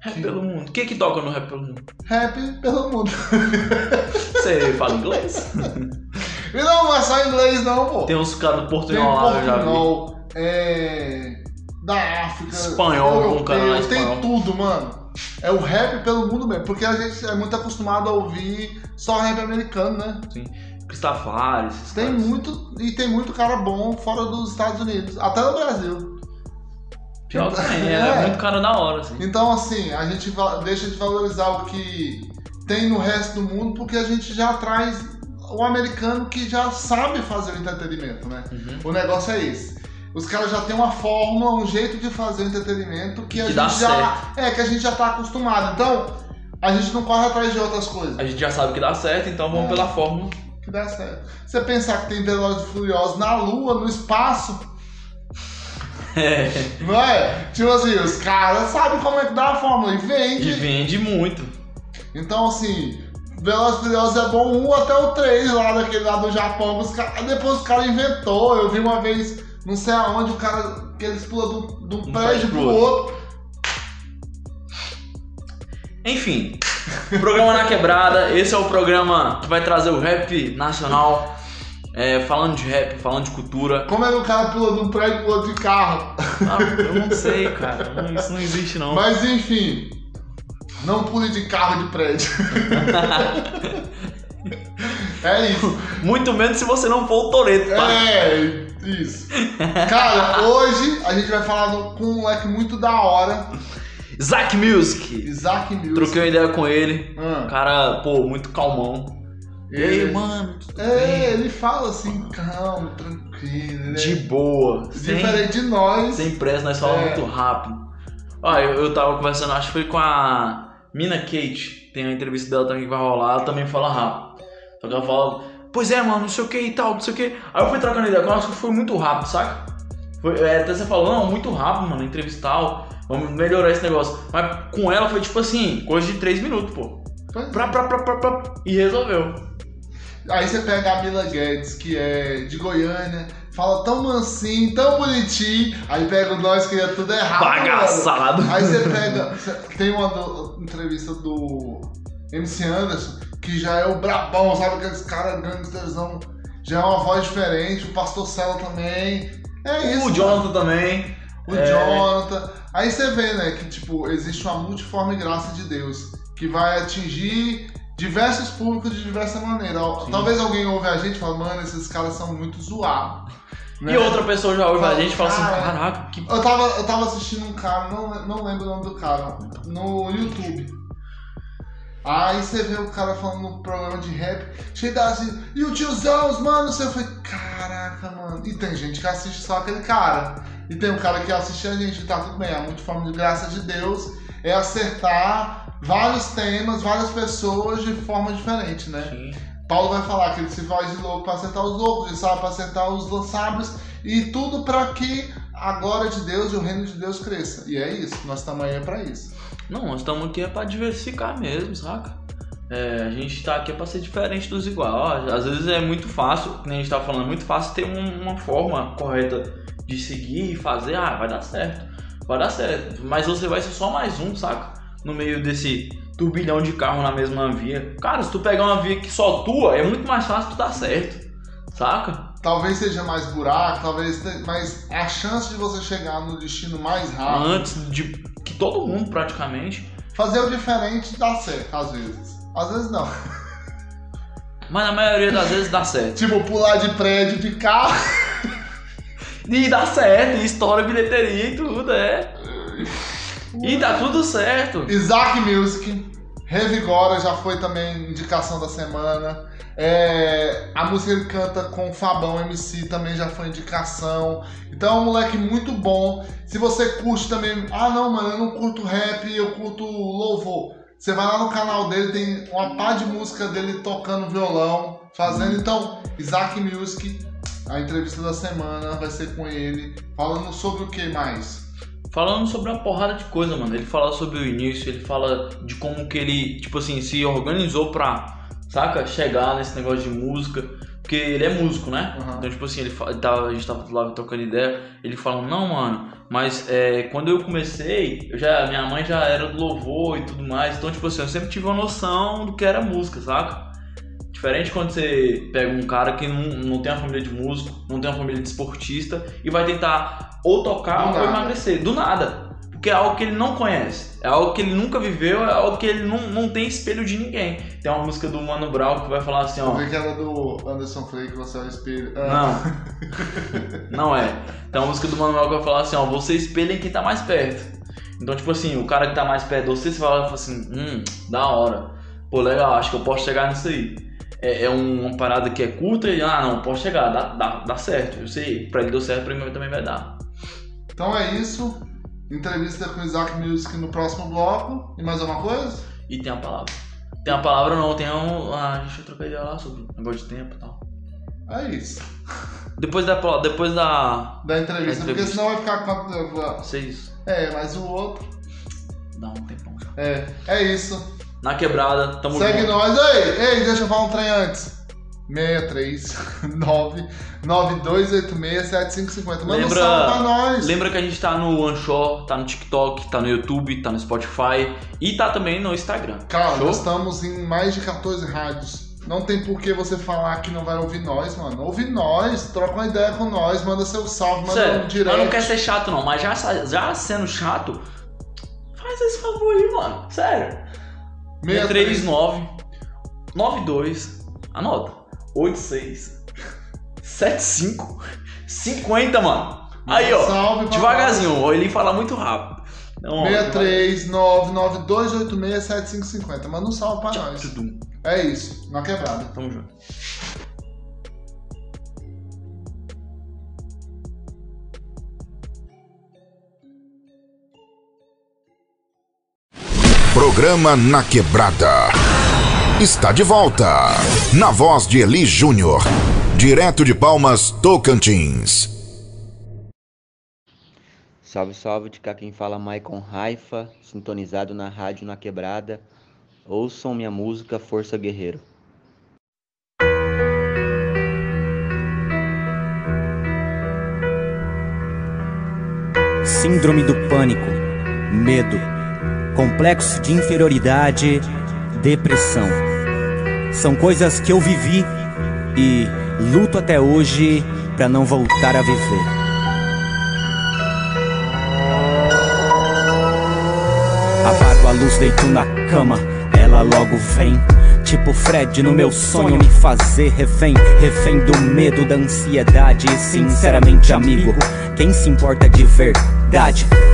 Rap pelo mundo. O que que toca no rap pelo mundo? Rap pelo mundo. Você fala inglês? E não, não é só inglês não, pô. Tem uns caras do Tem Portunhol lá, eu já vi. É, da África, Espanhol, europeu, um canal tem espanhol. tudo, mano. É o rap pelo mundo mesmo, porque a gente é muito acostumado a ouvir só rap americano, né? Sim. Cristafari, esses Tem caras. muito e tem muito cara bom fora dos Estados Unidos, até no Brasil. Pior que tem, é, É. muito cara da hora, assim. Então assim, a gente deixa de valorizar o que tem no resto do mundo porque a gente já traz o americano que já sabe fazer o entretenimento, né? Uhum. O negócio é esse. Os caras já têm uma fórmula, um jeito de fazer o entretenimento que a Que gente dá já é que a gente já tá acostumado. Então, a gente não corre atrás de outras coisas. A gente já sabe que dá certo, então vamos É. pela fórmula. Que dá certo. Você pensar que tem Velozes e Furiosos na Lua, no espaço, É. não é? Tipo assim, os caras sabem como é que dá a fórmula e vende. E vende muito. Então, assim, Velozes Furiosos é bom um até o 3 lá daquele lá do Japão. Os cara- depois os caras inventou. Eu vi uma vez, não sei aonde, o cara que eles pulam de um prédio pro outro. Enfim, programa na quebrada. Esse é o programa que vai trazer o rap nacional. É, falando de rap, falando de cultura. Como é que o cara pula de um prédio pro outro de carro? Ah, eu não sei, cara. Não- Isso não existe, não. Mas enfim, não pule de carro de prédio. é isso. Muito menos se você não for o Toreto, tá? É, isso. Cara, hoje a gente vai falar do- com um moleque muito da hora. Isaac Music. Isaac Music. Troquei uma ideia com ele. Ah. Cara, pô, muito calmão. E aí, mano? tudo É, bem? ele fala assim, calmo, tranquilo. Ele De boa. Sem, diferente de nós. sem pressa, nós falamos É. muito rápido. Ó, eu, eu tava conversando, acho que foi com a Mina Kate. Tem a entrevista dela também que vai rolar, ela também fala rápido. Só que ela fala, pois é, mano, não sei o que e tal, não sei o que. Aí eu fui trocando ideia com ela, acho que foi muito rápido, saca? Foi, é, até você falou, não, muito rápido, mano, entrevista tal. Vamos melhorar esse negócio. Mas com ela foi tipo assim, coisa de 3 minutos, pô. Pra, pra, pra, pra, pra, e resolveu. Aí você pega a Mila Guedes, que é de Goiânia, fala tão mansinho, tão bonitinho. Aí pega nós que é tudo errado. Bagaçado. mano. Aí você pega. Tem uma do- entrevista do MC Anderson, que já é o brabão, sabe? Aqueles caras gangsterzão. Já é uma voz diferente. O Pastor Celo também. É isso. O Jonathan também. o É. Jonathan. Aí você vê, né, que tipo, existe uma multiforme graça de Deus que vai atingir diversos públicos de diversa maneira. Talvez alguém ouve a gente e fale, mano, esses caras são muito zoados. E né? outra pessoa já ouve a Fala, gente e fala assim, "Cara, caraca, que Eu tava, eu tava assistindo um cara, não, não lembro o nome do cara, no YouTube. Aí você vê o cara falando num programa de rap, cheio da assim, e o tiozão, os mano, você foi, caraca, mano. E tem gente que assiste só aquele cara. E tem um cara que assiste a gente, tá tudo bem. A multiforme de graça de Deus é acertar vários temas, várias pessoas de forma diferente, né? Paulo vai falar que ele se faz de louco para acertar os loucos, ele sabe para acertar os sábios, e tudo para que a glória de Deus e o reino de Deus cresça. E é isso, nós estamos aí para isso. Não, nós estamos aqui é pra diversificar mesmo, saca? É, a gente tá aqui pra ser diferente dos iguais. Às vezes é muito fácil, como a gente tava falando, é muito fácil ter um- uma forma correta de seguir e fazer, ah, vai dar certo. Vai dar certo. Mas você vai ser só mais um, saca? No meio desse turbilhão de carro na mesma via. Cara, se tu pegar uma via que só tua, é muito mais fácil tu dar certo. Saca? Talvez seja mais buraco, talvez mas a chance de você chegar no destino mais rápido, Antes de que todo mundo praticamente. fazer o diferente dá certo, às vezes. Às vezes não. Mas na maioria das vezes dá certo. Tipo, pular de prédio de carro. E dá certo, e estoura bilheteria e tudo, é. E tá tudo certo. Isaac Music, Revigora já foi também indicação da semana. É, a música ele canta com Fabão MC também já foi indicação. Então é um moleque muito bom. Se você curte também, ah não, mano, eu não curto rap, eu curto louvor. Você vai lá no canal dele, tem uma pá de música dele tocando violão, fazendo. Então, Isaac Music, a entrevista da semana vai ser com ele, falando sobre o que mais? Falando sobre uma porrada de coisa, mano. Ele fala sobre o início, ele fala de como que ele, tipo assim, se organizou pra, saca, chegar nesse negócio de música. Porque ele é músico, né? Uhum. Então, tipo assim, ele ele tava, a gente tava lá trocando ideia, ele fala, não, mano, mas é, quando eu comecei, eu já, minha mãe já era do louvor e tudo mais. Então, tipo assim, eu sempre tive uma noção do que era música, saca? Diferente quando você pega um cara que não, não tem uma família de músico, não tem uma família de esportista e vai tentar ou tocar Do ou nada. emagrecer. Do nada. Porque é algo que ele não conhece. É algo que ele nunca viveu, é algo que ele não, não tem espelho de ninguém. Tem uma música do Mano Brown que vai falar assim, ó. Que era do Anderson Flake, você é o espelho. Não. não é. Tem uma música do Mano Brown que vai falar assim, ó. Você espelha em quem tá mais perto. Então, tipo assim, o cara que tá mais perto de você, você fala assim, hum, da hora. Pô, legal, acho que eu posso chegar nisso aí. É, é um- uma parada que é curta e, ah, não, posso chegar, dá, dá, dá certo. Eu sei, pra ele deu certo, pra mim também vai dar. Então é isso. Entrevista com o Isaac Music no próximo bloco. E mais alguma coisa? E tem a palavra. Tem a palavra não, tem um. Ah, a gente ideia lá sobre negócio de tempo e tal. É isso. Depois da. Depois da. Da entrevista, porque senão vai ficar com. Seis. É, mas o outro. Dá um tempão já. É, é isso. Na quebrada, tamo Segue junto. nós aí. Ei, deixa eu falar um trem antes. 639 9286 7550. Manda um salve pra nós. lembra que a gente tá no OneShore, tá no TikTok, tá no YouTube, tá no Spotify e tá também no Instagram. Cara, Show? nós estamos em mais de 14 rádios. Não tem por que você falar que não vai ouvir nós, mano. Ouve nós, troca uma ideia com nós, manda seu salve, manda Sério, um direct. mas não quer ser chato não, mas já, já sendo chato, faz esse favor aí, mano. Sério. 639 92 anota 86 75 50, mano. Aí, ó. Salve, devagarzinho, ó, ele fala muito rápido. Então, ó, 63992867550. Manda um salve pra nós. É isso, na quebrada. Tamo junto. Programa Na Quebrada. Está de volta. Na voz de Eli Júnior. Direto de Palmas, Tocantins. Salve, salve, de cá quem fala Maicon Raifa, sintonizado na rádio na quebrada. Ouçam minha música Força Guerreiro. Síndrome do pânico, medo, complexo de inferioridade, depressão. São coisas que eu vivi e luto até hoje para não voltar a viver. Apago a luz, deito na cama, ela logo vem. Tipo Fred no meu sonho me fazer refém Refém do medo, da ansiedade Sinceramente amigo, quem se importa de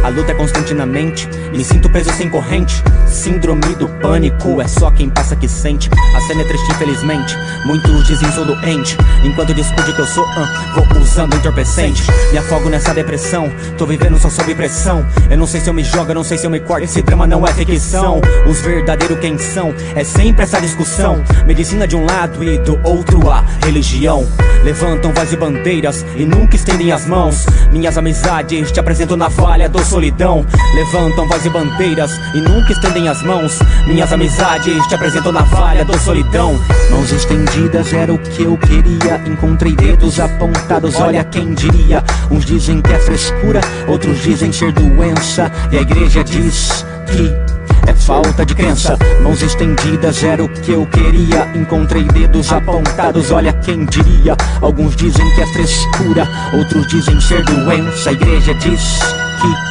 A luta é constante na mente Me sinto preso sem corrente. Síndrome do pânico É só quem passa que sente. A cena é triste infelizmente. Muitos dizem sou doente. Enquanto discute que eu sou ah, Vou usando entorpecente. Me afogo nessa depressão. Tô vivendo só sob pressão. Eu não sei se eu me jogo, eu não sei se eu me corto. Esse drama não é ficção. Os verdadeiros quem são? É sempre essa discussão. Medicina de um lado e do outro a religião. Levantam voz e bandeiras E nunca estendem as mãos. Minhas amizades te apresento na navalha da solidão. Levantam voz e bandeiras e nunca estendem as mãos. Minhas amizades te apresentam navalha da solidão. Mãos estendidas era o que eu queria. Encontrei dedos apontados, olha quem diria. Uns dizem que é frescura, outros dizem ser doença. E a igreja diz que é falta de crença. Mãos estendidas era o que eu queria. Encontrei dedos apontados, olha quem diria. Alguns dizem que é frescura, outros dizem ser doença. A igreja diz que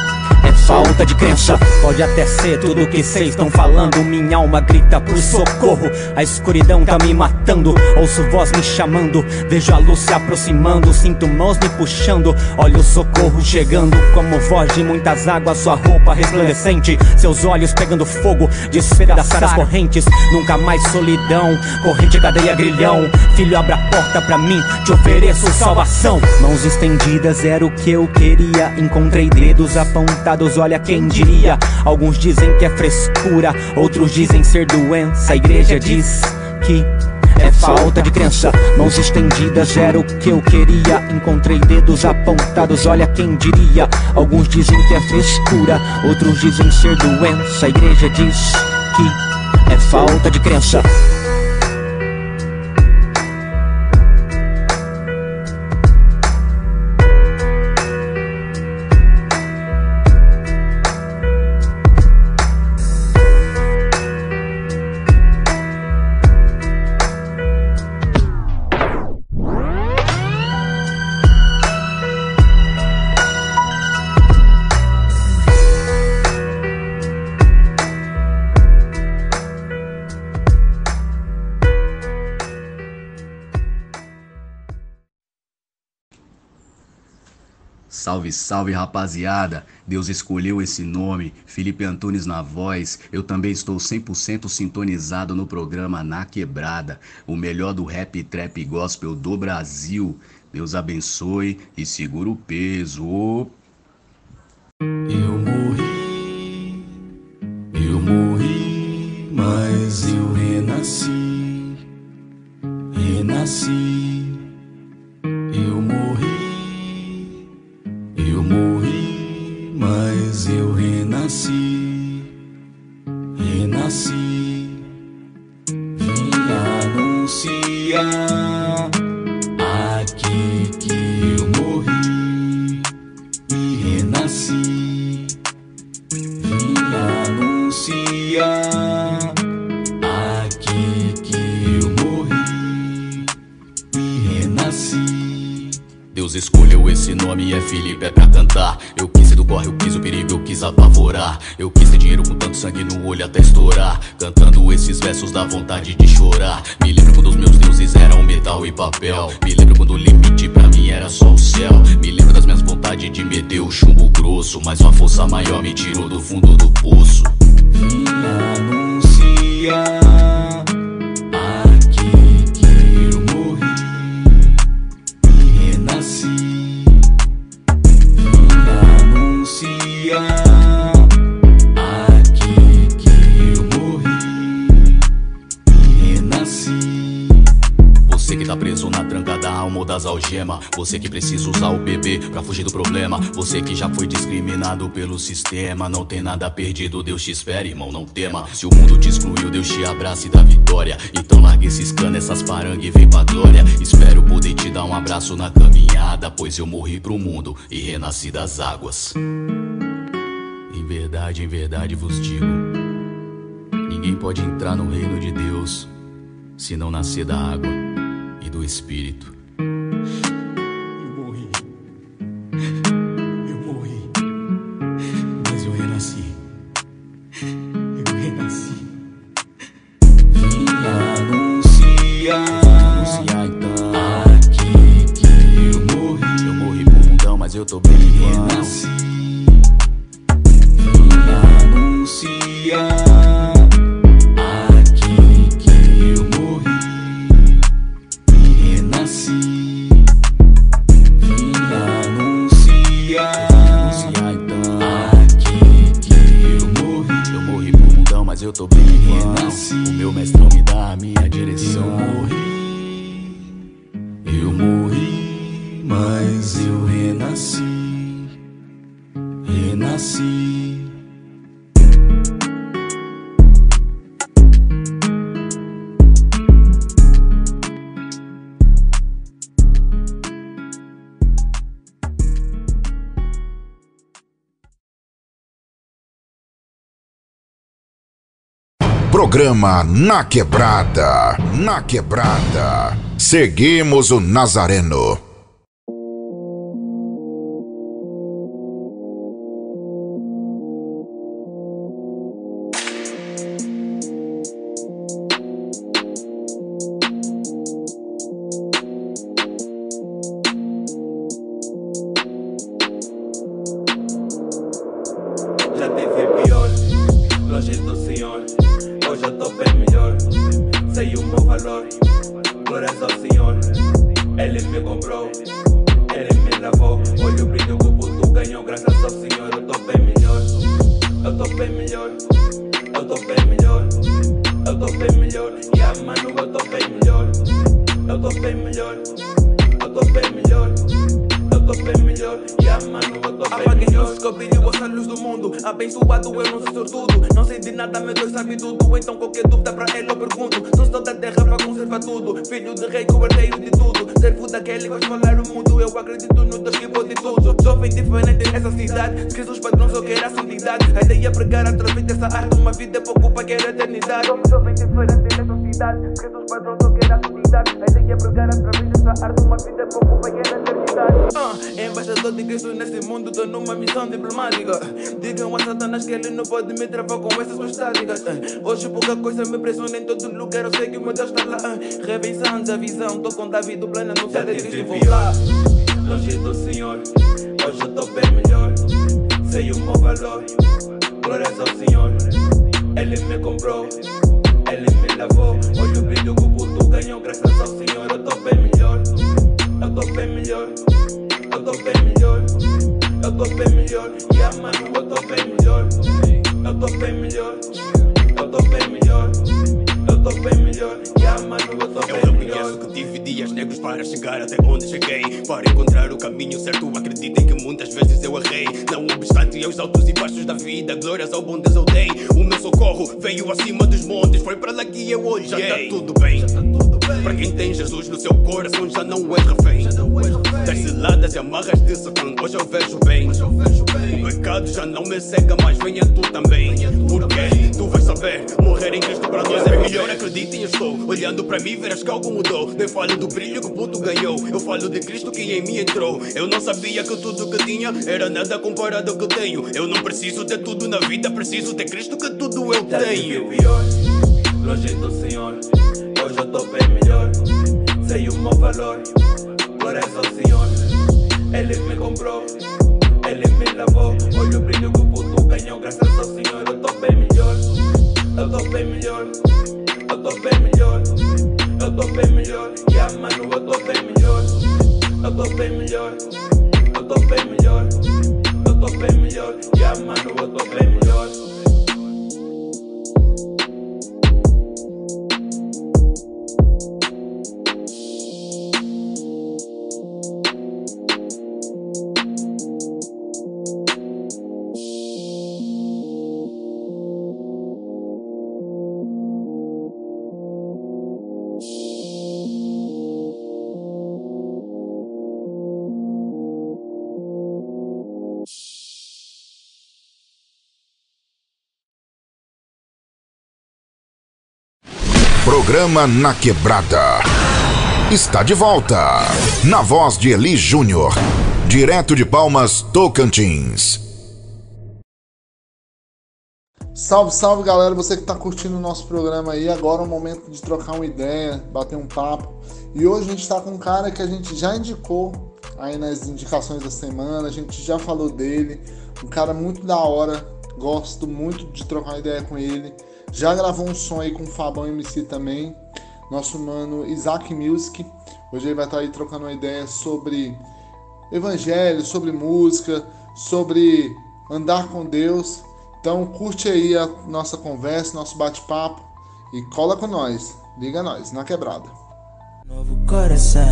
falta de crença. Pode até ser tudo que vocês estão falando. Minha alma grita por socorro. A escuridão tá me matando. Ouço voz me chamando. Vejo a luz se aproximando. Sinto mãos me puxando. Olho o socorro chegando. Como voz de muitas águas. Sua roupa resplandecente. Seus olhos pegando fogo. Despedaçar as correntes. Nunca mais solidão. Corrente, cadeia, grilhão. Filho, abra a porta pra mim. Te ofereço salvação. Mãos estendidas era o que eu queria. Encontrei dedos apontados olha quem diria. Alguns dizem que é frescura, outros dizem ser doença. A igreja diz que é falta de crença. Mãos estendidas era o que eu queria. Encontrei dedos apontados, olha quem diria. Alguns dizem que é frescura, outros dizem ser doença. A igreja diz que é falta de crença. Salve, salve rapaziada! Deus escolheu esse nome, Felipe Antunes na voz. Eu também estou 100% sintonizado no programa Na Quebrada, o melhor do rap trap gospel do Brasil. Deus abençoe e segura o peso. Eu morri, eu morri, mas eu renasci, renasci. Eu morri, renasci, papel. Me pra fugir do problema. Você que já foi discriminado pelo sistema. Não tem nada perdido, Deus te espera, irmão, não tema. Se o mundo te excluiu, Deus te abraça e dá vitória. Então larga esses canos, essas parangas e vem pra glória. Espero poder te dar um abraço na caminhada. Pois eu morri pro mundo e renasci das águas. Em verdade, em verdade vos digo: ninguém pode entrar no reino de Deus se não nascer da água e do Espírito. Programa Na Quebrada. Na Quebrada. Seguimos o Nazareno. me travam com essas suas táticas. Uh. Eh. Hoje pouca coisa me pressiona em todo lugar. Eu sei que o meu Deus está lá. Uh. Revisando a visão, tô com Davi do plano, não sei de lá. Longe do Senhor. Era nada comparado ao que eu tenho. Eu não preciso ter tudo na vida, preciso ter Cristo que tudo eu tenho. Programa Na Quebrada. Está de volta. Na voz de Eli Júnior. Direto de Palmas, Tocantins. Salve, salve galera, você que está curtindo o nosso programa aí. Agora é o momento de trocar uma ideia, bater um papo. E hoje a gente está com um cara que a gente já indicou aí nas indicações da semana, a gente já falou dele. Um cara muito da hora, gosto muito de trocar uma ideia com ele. Já gravou um som aí com o Fabão MC também, nosso mano Isaac Music. Hoje ele vai estar aí trocando uma ideia sobre evangelho, sobre música, sobre andar com Deus. Então curte aí a nossa conversa, nosso bate-papo e cola com nós. Liga nós, na quebrada. Novo coração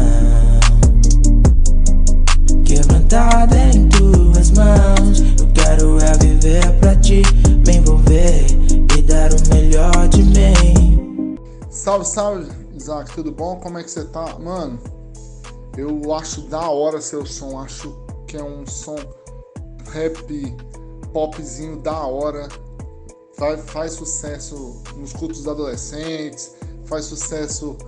quebrantado em tuas mãos. Eu quero é viver pra ti, me envolver dar o melhor de mim. Salve, salve, Isaac, tudo bom? Como é que você tá? Mano, eu acho da hora seu som, acho que é um som rap, popzinho da hora. Faz, faz sucesso nos cultos adolescentes, faz sucesso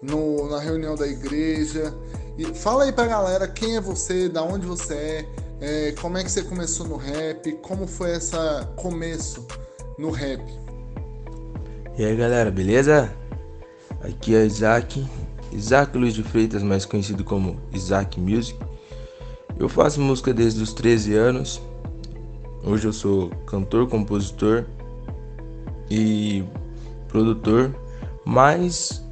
no, na reunião da igreja. E fala aí pra galera quem é você, da onde você é, é, como é que você começou no rap, como foi esse começo no rap. E aí galera, beleza? Aqui é Isaac, Isaac Luiz de Freitas, mais conhecido como Isaac Music. Eu faço música desde os 13 anos. Hoje eu sou cantor, compositor e produtor, mais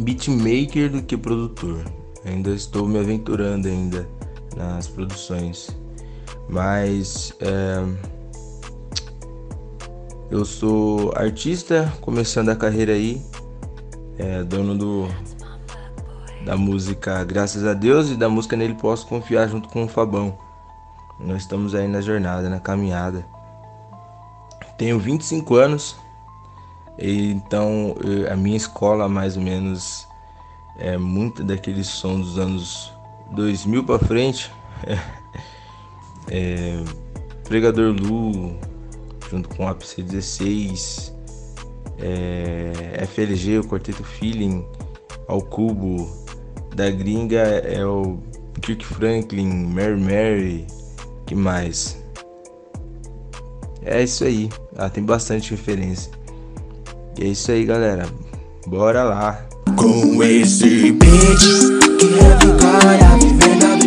beatmaker do que produtor. Ainda estou me aventurando ainda nas produções, mas é, eu sou artista, começando a carreira aí, é, dono do da música Graças a Deus e da música Nele Posso Confiar junto com o Fabão. Nós estamos aí na jornada, na caminhada. Tenho 25 anos, então a minha escola mais ou menos é muito daquele som dos anos 2000 para frente. É, Pregador Lu, junto com a PC16, é, FLG, o Quarteto Feeling, ao Cubo, da gringa é o Kirk Franklin, Mary Mary, que mais? É isso aí, ah, tem bastante referência. E é isso aí, galera. Bora lá. Com esse beat que vivendo a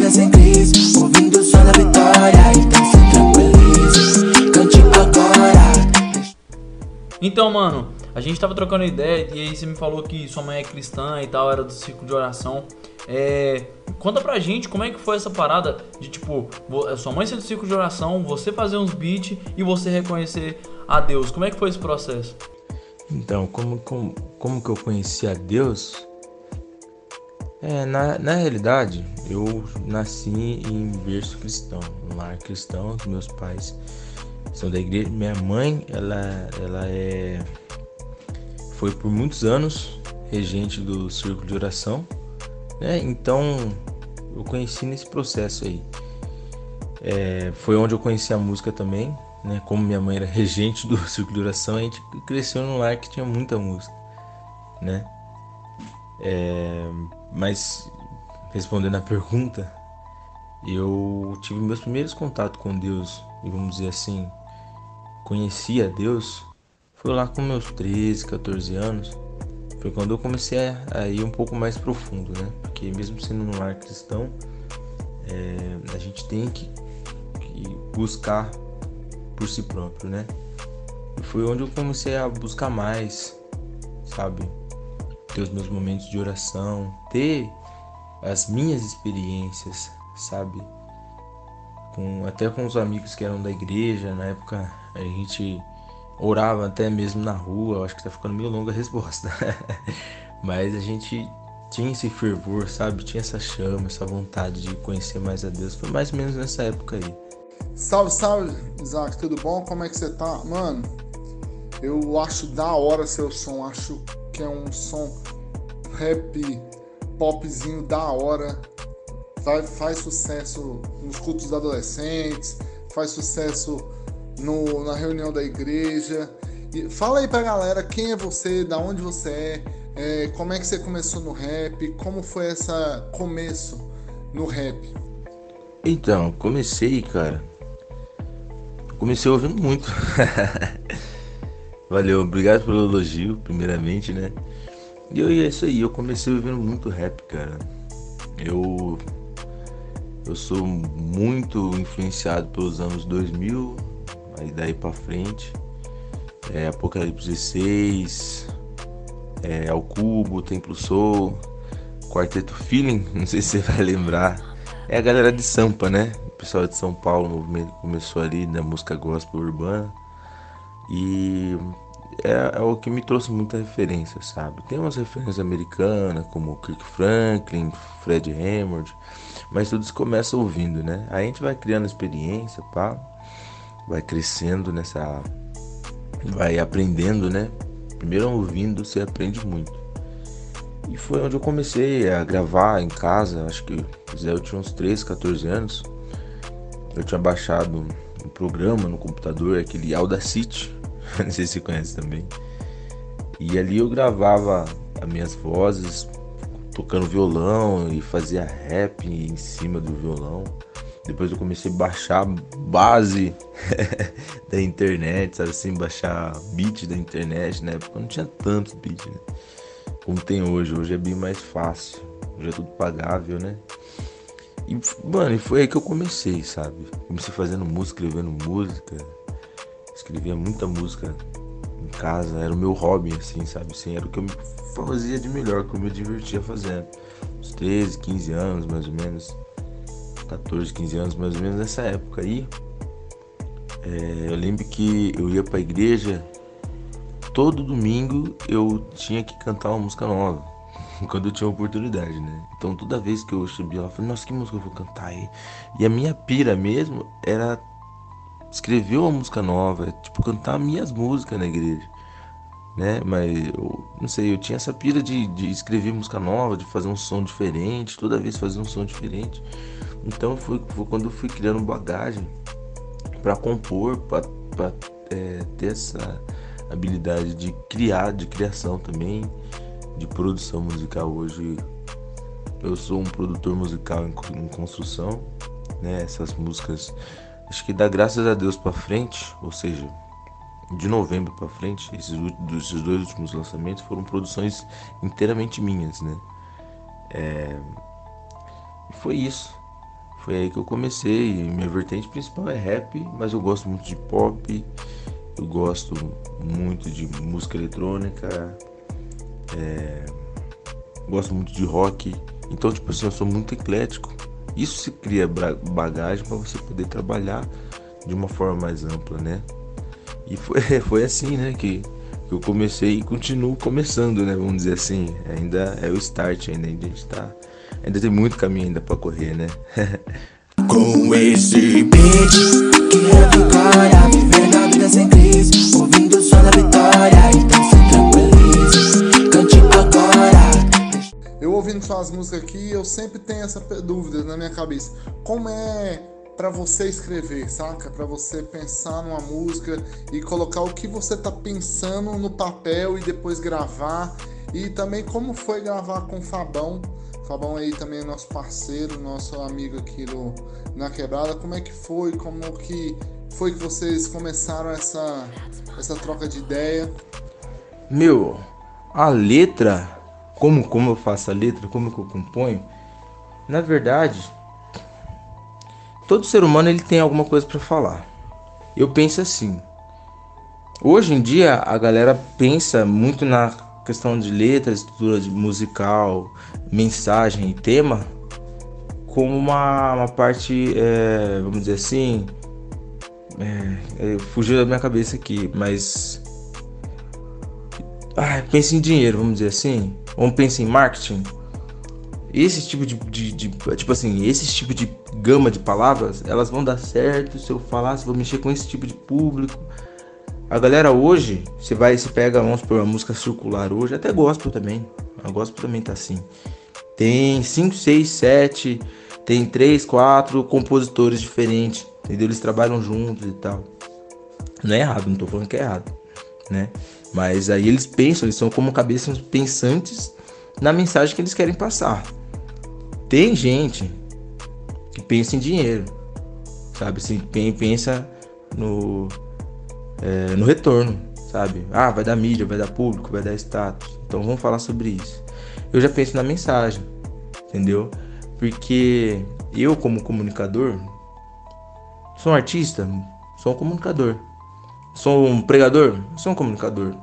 Então, mano, a gente tava trocando ideia e aí você me falou que sua mãe é cristã e tal, era do círculo de oração. É, conta pra gente como é que foi essa parada de tipo, sua mãe ser do círculo de oração, você fazer uns beats e você reconhecer a Deus. Como é que foi esse processo? Então, como, como, como que eu conheci a Deus? É, na, na realidade, eu nasci em berço cristão, um lar cristão, meus pais são da igreja. Minha mãe, ela, ela é foi por muitos anos regente do círculo de oração, né? Então eu conheci nesse processo aí. É, foi onde eu conheci a música também, né? Como minha mãe era regente do círculo de oração, a gente cresceu num lar que tinha muita música, né? É, mas respondendo a pergunta, eu tive meus primeiros contatos com Deus e vamos dizer assim, conheci a Deus foi lá com meus 13, 14 anos. Foi quando eu comecei a ir um pouco mais profundo, né? Porque mesmo sendo um lar cristão, é, a gente tem que, que buscar por si próprio, né? E foi onde eu comecei a buscar mais, sabe? Ter os meus momentos de oração, ter as minhas experiências, sabe? Com, até com os amigos que eram da igreja, na época a gente orava até mesmo na rua, acho que tá ficando meio longa a resposta. Mas a gente tinha esse fervor, sabe? Tinha essa chama, essa vontade de conhecer mais a Deus. Foi mais ou menos nessa época aí. Salve, salve, Isaac, tudo bom? Como é que você tá? Mano, eu acho da hora seu som, acho que é um som rap popzinho da hora. Faz, faz sucesso nos cultos adolescentes, faz sucesso no, na reunião da igreja. E fala aí pra galera quem é você, da onde você é, é, como é que você começou no rap, como foi esse começo no rap. Então, comecei, cara. Comecei ouvindo muito. Valeu, obrigado pelo elogio, primeiramente, né? E eu, é isso aí, eu comecei ouvindo muito rap, cara. Eu eu sou muito influenciado pelos anos 2000, aí daí para frente. É, Apocalipse 16, é, Ao Cubo, Templo Soul, Quarteto Feeling, não sei se você vai lembrar. É a galera de Sampa, né? O pessoal de São Paulo, o movimento começou ali na música gospel urbana. E é, é, o que me trouxe muita referência, sabe? Tem umas referências americanas, como Kirk Franklin, Fred Hammond, mas tudo se começa ouvindo, né? A gente vai criando experiência, pá vai crescendo nessa. vai aprendendo, né? Primeiro ouvindo, você aprende muito. E foi onde eu comecei a gravar em casa, acho que eu tinha uns 13, 14 anos. Eu tinha baixado um programa no computador, aquele Audacity, não sei se você conhece também. E ali eu gravava as minhas vozes, tocando violão e fazia rap em cima do violão. Depois eu comecei a baixar base da internet, sabe assim, baixar beat da internet, né? Porque não tinha tantos beats, né? Como tem hoje. Hoje é bem mais fácil. Hoje é tudo pagável, né? E, mano, foi aí que eu comecei, sabe? Comecei fazendo música, escrevendo música. Escrevia muita música em casa, era o meu hobby, assim, sabe? Assim, era o que eu fazia de melhor, que eu me divertia fazendo. Uns 13, 15 anos, mais ou menos. 14, 15 anos, mais ou menos nessa época aí. É, eu lembro que eu ia pra igreja, todo domingo eu tinha que cantar uma música nova. Quando eu tinha oportunidade, né? Então toda vez que eu subia lá, eu falei, nossa, que música eu vou cantar aí? E a minha pira mesmo era escrever uma música nova, tipo, cantar minhas músicas na igreja. Né? Mas eu não sei, eu tinha essa pira de, de escrever música nova, de fazer um som diferente, toda vez fazer um som diferente. Então foi, foi quando eu fui criando bagagem para compor, para é, ter essa habilidade de criar, de criação também, de produção musical. Hoje eu sou um produtor musical em, em construção, né? Essas músicas, acho que dá graças a Deus para frente, ou seja, de novembro para frente, esses, esses, dois últimos lançamentos foram produções inteiramente minhas, né? É, foi isso. Foi aí que eu comecei. Minha vertente principal é rap, mas eu gosto muito de pop, eu gosto muito de música eletrônica, é, gosto muito de rock. Então, tipo assim, eu sou muito eclético. Isso se cria bagagem para você poder trabalhar de uma forma mais ampla, né? E foi, foi assim, né, que, que eu comecei e continuo começando, né? Vamos dizer assim. Ainda é o start, ainda a gente tá Ainda tem muito caminho ainda pra correr, né? Com esse beat que revigora Vivendo a vida sem crise Ouvindo o som da vitória Então se tranquilize Cante agora. Eu ouvindo suas músicas aqui Eu sempre tenho essa dúvida na minha cabeça. Como é para você escrever, saca? Para você pensar numa música e colocar o que você tá pensando no papel e depois gravar. E também como foi gravar com o Fabão Fabão aí também é nosso parceiro, nosso amigo aqui na quebrada. Como é que foi? Como que foi que vocês começaram essa, essa troca de ideia? Meu, a letra, como, como eu faço a letra, como que eu componho, na verdade, todo ser humano ele tem alguma coisa para falar. Eu penso assim. Hoje em dia a galera pensa muito na questão de letra, estrutura musical, mensagem e tema como uma, uma parte, é, vamos dizer assim, é, é, fugiu da minha cabeça aqui, mas ah, pense em dinheiro, vamos dizer assim, ou pense em marketing. Esse tipo de, de, de, tipo assim, esse tipo de gama de palavras, elas vão dar certo se eu falar, se eu mexer com esse tipo de público. A galera hoje, você vai, se pega, vamos por uma música circular hoje, até gospel também. A gospel também tá assim. Tem 5, 6, 7, tem 3, 4 compositores diferentes, entendeu? Eles trabalham juntos e tal. Não é errado, não tô falando que é errado, né? Mas aí eles pensam, eles são como cabeças pensantes na mensagem que eles querem passar. Tem gente que pensa em dinheiro, sabe? Assim, pensa no, é, no retorno, sabe? Ah, vai dar mídia, vai dar público, vai dar status. Então vamos falar sobre isso eu já penso na mensagem, entendeu? Porque eu, como comunicador, sou um artista, sou um comunicador. Sou um pregador, sou um comunicador.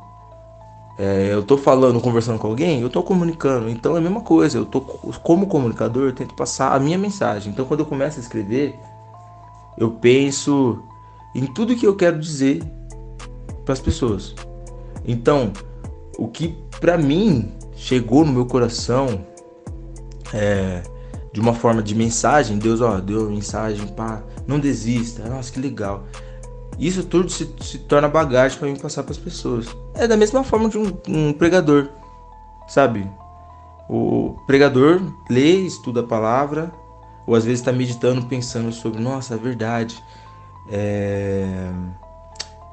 É, eu tô falando, conversando com alguém, eu tô comunicando. Então é a mesma coisa. Eu tô como comunicador, eu tento passar a minha mensagem. Então quando eu começo a escrever, eu penso em tudo que eu quero dizer para as pessoas. Então, o que para mim chegou no meu coração é, de uma forma de mensagem. Deus, ó, deu mensagem, pá, não desista. Nossa, que legal. Isso tudo se, se torna bagagem para mim passar para as pessoas. É da mesma forma de um, um pregador, sabe? O pregador lê, estuda a palavra, ou às vezes está meditando, pensando sobre, nossa, é verdade. É...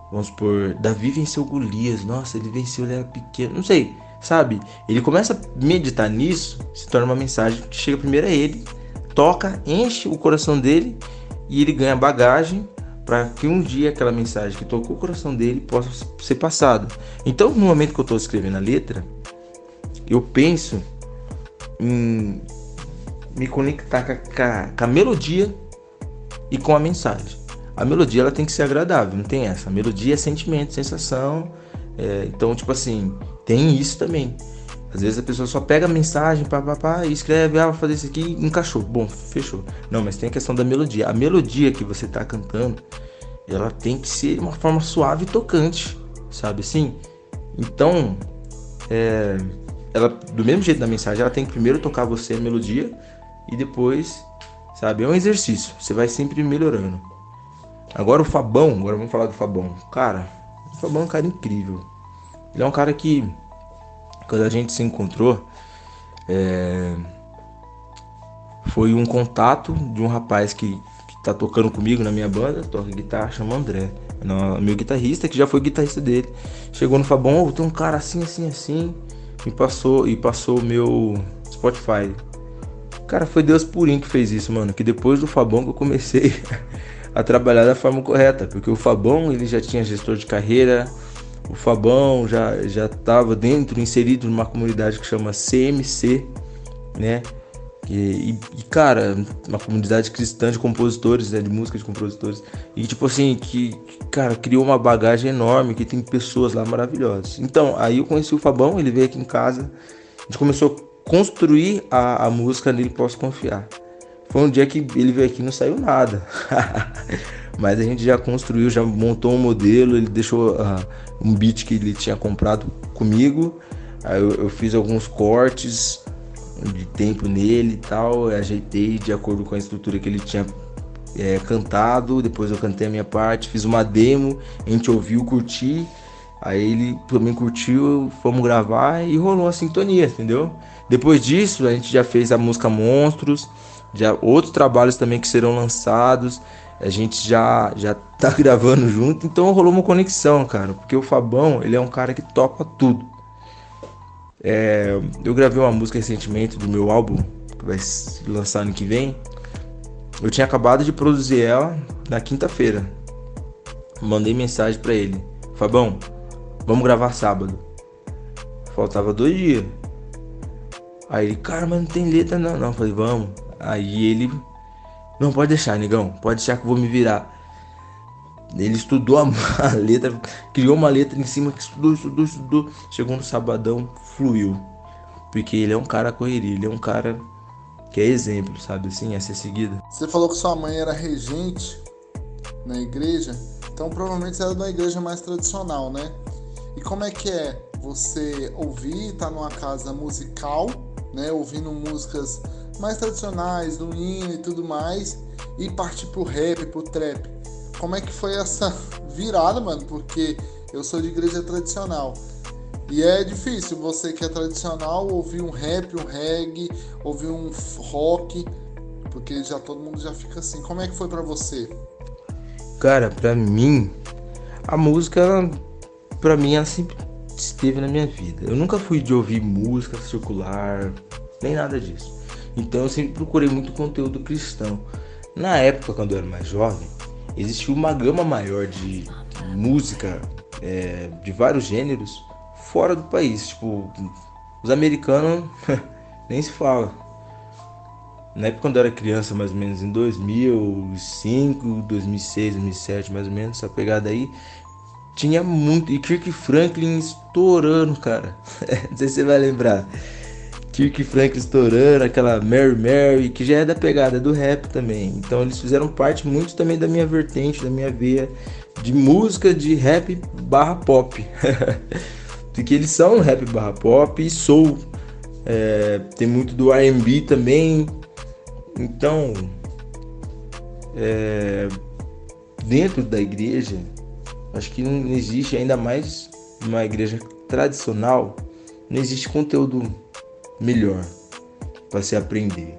Vamos supor, Davi venceu Golias. Nossa, ele venceu, ele era pequeno. Não sei, sabe? Ele começa a meditar nisso, se torna uma mensagem que chega primeiro a ele, toca, enche o coração dele e ele ganha bagagem para que um dia aquela mensagem que tocou o coração dele possa ser passada. Então, no momento que eu estou escrevendo a letra, eu penso em me conectar com a, com a, melodia e com a mensagem. A melodia ela tem que ser agradável, não tem essa. A melodia é sentimento, sensação. É, então, tipo assim, tem isso também. Às vezes a pessoa só pega a mensagem, pá, pá, pá, e escreve, ah, vou fazer isso aqui, encaixou. Bom, fechou. Não, mas tem a questão da melodia. A melodia que você tá cantando, ela tem que ser uma forma suave e tocante, sabe assim? Então, é, ela, do mesmo jeito da mensagem, ela tem que primeiro tocar você a melodia e depois, sabe? É um exercício. Você vai sempre melhorando. Agora o Fabão, agora vamos falar do Fabão. Cara, o Fabão é um cara incrível. Ele é um cara que quando a gente se encontrou, é, foi um contato de um rapaz que, que tá tocando comigo na minha banda, toca guitarra, chama André. É meu guitarrista, que já foi guitarrista dele. Chegou no Fabão, oh, tem um cara assim, assim, assim. Me passou e passou o meu Spotify. Cara, foi Deus purinho que fez isso, mano. Que depois do Fabão que eu comecei a trabalhar da forma correta. Porque o Fabão, ele já tinha gestor de carreira, o Fabão já já estava dentro, inserido numa comunidade que chama CMC, né? E, e, cara, uma comunidade cristã de compositores, né, de música de compositores. E tipo assim, que, cara, criou uma bagagem enorme, que tem pessoas lá maravilhosas. Então, aí eu conheci o Fabão, ele veio aqui em casa, a gente começou a construir a, a música nele Posso Confiar. Foi um dia que ele veio aqui e não saiu nada. Mas a gente já construiu, já montou um modelo, ele deixou uh, um beat que ele tinha comprado comigo. Aí eu, eu fiz alguns cortes de tempo nele e tal, ajeitei de acordo com a estrutura que ele tinha é, cantado. Depois eu cantei a minha parte, fiz uma demo, a gente ouviu, curtiu. Aí ele também curtiu, fomos gravar e rolou a sintonia, entendeu? Depois disso, a gente já fez a música Monstros, já outros trabalhos também que serão lançados a gente já já tá gravando junto, então rolou uma conexão, cara, porque o Fabão, ele é um cara que topa tudo. É, eu gravei uma música recentemente do meu álbum, que vai lançar ano que vem. Eu tinha acabado de produzir ela na quinta-feira. Mandei mensagem para ele: Fabão, vamos gravar sábado. Faltava dois dias. Aí ele, cara, mas não tem letra não. Não, eu falei, vamos. Aí ele não, pode deixar, negão. Pode deixar que eu vou me virar. Ele estudou a, letra, criou uma letra em cima que estudou, estudou, estudou. Chegou no sabadão, fluiu. Porque ele é um cara correria, ele é um cara que é exemplo, sabe assim, a ser seguido. Você falou que sua mãe era regente na igreja, então provavelmente você era de uma igreja mais tradicional, né? E como é que é você ouvir, estar tá numa casa musical, né, ouvindo músicas mais tradicionais, do hino e tudo mais, e partir pro rap, pro trap. Como é que foi essa virada, mano? Porque eu sou de igreja tradicional. E é difícil você que é tradicional ouvir um rap, um reggae, ouvir um rock, porque já todo mundo já fica assim. Como é que foi para você? Cara, para mim a música para mim ela sempre esteve na minha vida. Eu nunca fui de ouvir música circular, nem nada disso. Então eu sempre procurei muito conteúdo cristão. Na época, quando eu era mais jovem, existia uma gama maior de música é, de vários gêneros fora do país. Tipo, os americanos nem se fala. Na época, quando eu era criança, mais ou menos em 2005, 2006, 2007, mais ou menos, essa pegada aí, tinha muito. E Kirk Franklin estourando, cara. Não sei se você vai lembrar. Kirk Franklin estourando, aquela Mary Mary, que já é da pegada do rap também. Então eles fizeram parte muito também da minha vertente, da minha veia de música de rap barra pop. Porque eles são rap barra pop e soul. É, tem muito do R&B também. Então, é, dentro da igreja, acho que não existe ainda mais uma igreja tradicional, não existe conteúdo melhor para se aprender.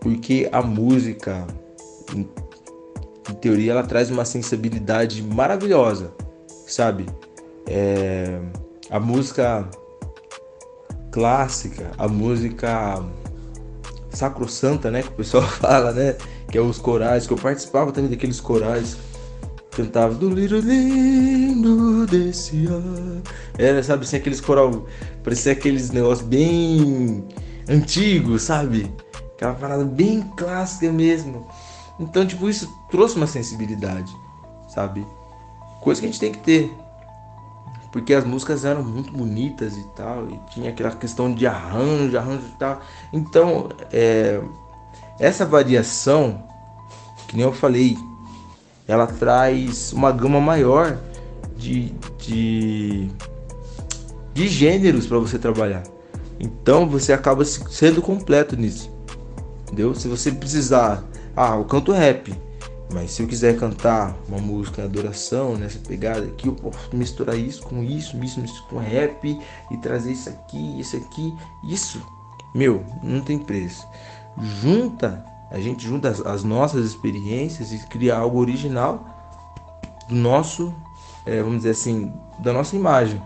Porque a música em teoria, ela traz uma sensibilidade maravilhosa, sabe? É, a música clássica, a música sacrossanta, né? Que o pessoal fala, né? Que é os corais, que eu participava também daqueles corais. Cantava do Little Lindo desse ano. Era, sabe, assim, aqueles coral. Parecia aqueles negócios bem antigos, sabe? Aquela parada bem clássica mesmo. Então, tipo, isso trouxe uma sensibilidade, sabe? Coisa que a gente tem que ter. Porque as músicas eram muito bonitas e tal. E tinha aquela questão de arranjo, arranjo e tal. Então, é, essa variação, que nem eu falei, ela traz uma gama maior de, de, de gêneros para você trabalhar. Então você acaba sendo completo nisso. Entendeu? Se você precisar, ah, eu canto rap, mas se eu quiser cantar uma música adoração, nessa pegada aqui, eu posso misturar isso com isso, isso, isso com rap e trazer isso aqui, isso aqui, isso. Meu, não tem preço. Junta, a gente junta as, as nossas experiências e cria algo original do nosso, é, vamos dizer assim, da nossa imagem.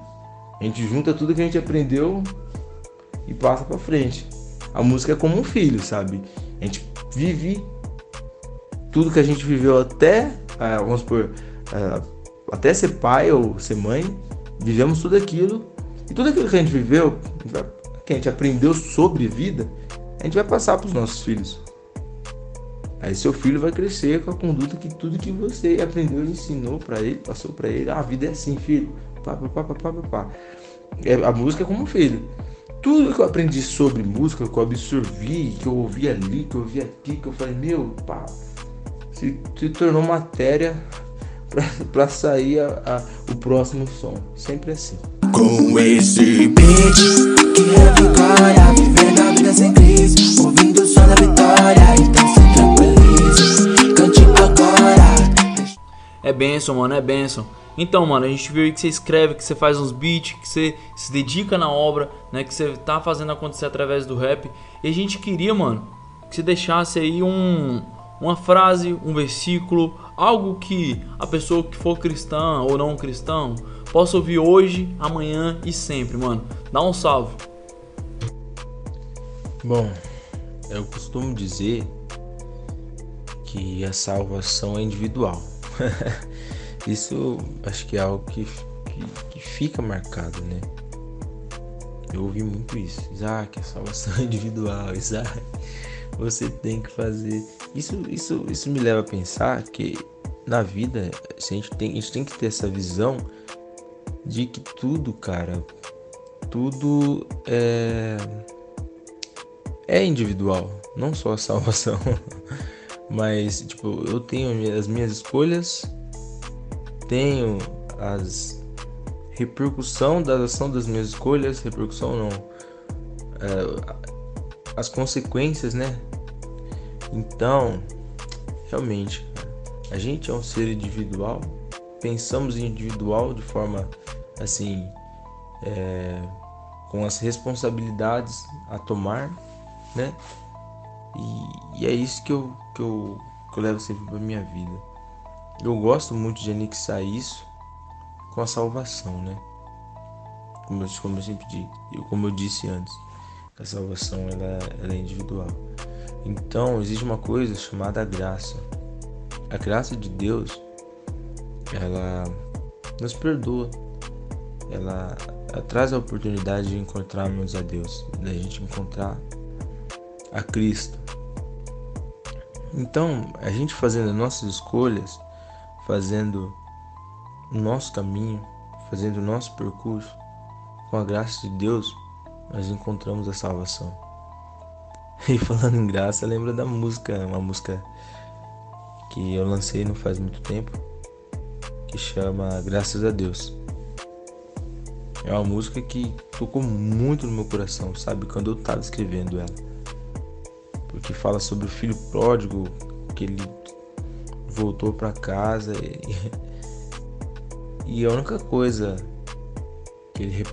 A gente junta tudo que a gente aprendeu e passa para frente. A música é como um filho, sabe? A gente vive tudo que a gente viveu até, ah, vamos por, ah, até ser pai ou ser mãe, vivemos tudo aquilo. E tudo aquilo que a gente viveu, que a gente aprendeu sobre vida, a gente vai passar para os nossos filhos. Aí seu filho vai crescer com a conduta que tudo que você aprendeu ensinou para ele, passou para ele. Ah, a vida é assim, filho. Pá, pá, pá, pá, pá, pá. É, a música é como um filho tudo que eu aprendi sobre música, que eu absorvi, que eu ouvi ali, que eu ouvi aqui, que eu falei, meu, pá, se, se tornou matéria para sair a, a, o próximo som. Sempre assim. Com esse beat que revigora, vivendo a vida sem É benção, mano, é benção. Então, mano, a gente viu aí que você escreve, que você faz uns beats, que você se dedica na obra, né? Que você tá fazendo acontecer através do rap. E a gente queria, mano, que você deixasse aí um, uma frase, um versículo, algo que a pessoa que for cristã ou não cristão possa ouvir hoje, amanhã e sempre, mano. Dá um salve. Bom, eu costumo dizer que a salvação é individual. Isso acho que é algo que, que, que, fica marcado, né? Eu ouvi muito isso. Isaac, a salvação individual, Isaac, você tem que fazer. Isso, isso, isso me leva a pensar que na vida a gente, tem, a gente tem que ter essa visão de que tudo, cara, tudo é, é individual, não só a salvação. Mas, tipo, eu tenho as minhas escolhas tenho as repercussão da ação das minhas escolhas, repercussão não, é, as consequências, né? Então, realmente, a gente é um ser individual, pensamos em individual de forma assim, é, com as responsabilidades a tomar, né? E, e é isso que eu, que eu, que eu levo sempre para minha vida. Eu gosto muito de anexar isso com a salvação, né? Como eu, como eu sempre disse, como eu disse antes, a salvação ela, ela é individual. Então existe uma coisa chamada graça. A graça de Deus, ela nos perdoa. Ela, ela traz a oportunidade de encontrarmos a Deus, da gente encontrar a Cristo. Então, a gente fazendo as nossas escolhas, fazendo o nosso caminho, fazendo o nosso percurso, com a graça de Deus, nós encontramos a salvação. E falando em graça, lembra da música, uma música que eu lancei não faz muito tempo, que chama Graças a Deus. É uma música que tocou muito no meu coração, sabe, quando eu estava escrevendo ela. Porque fala sobre o filho pródigo, que ele voltou para casa e, e a única coisa que ele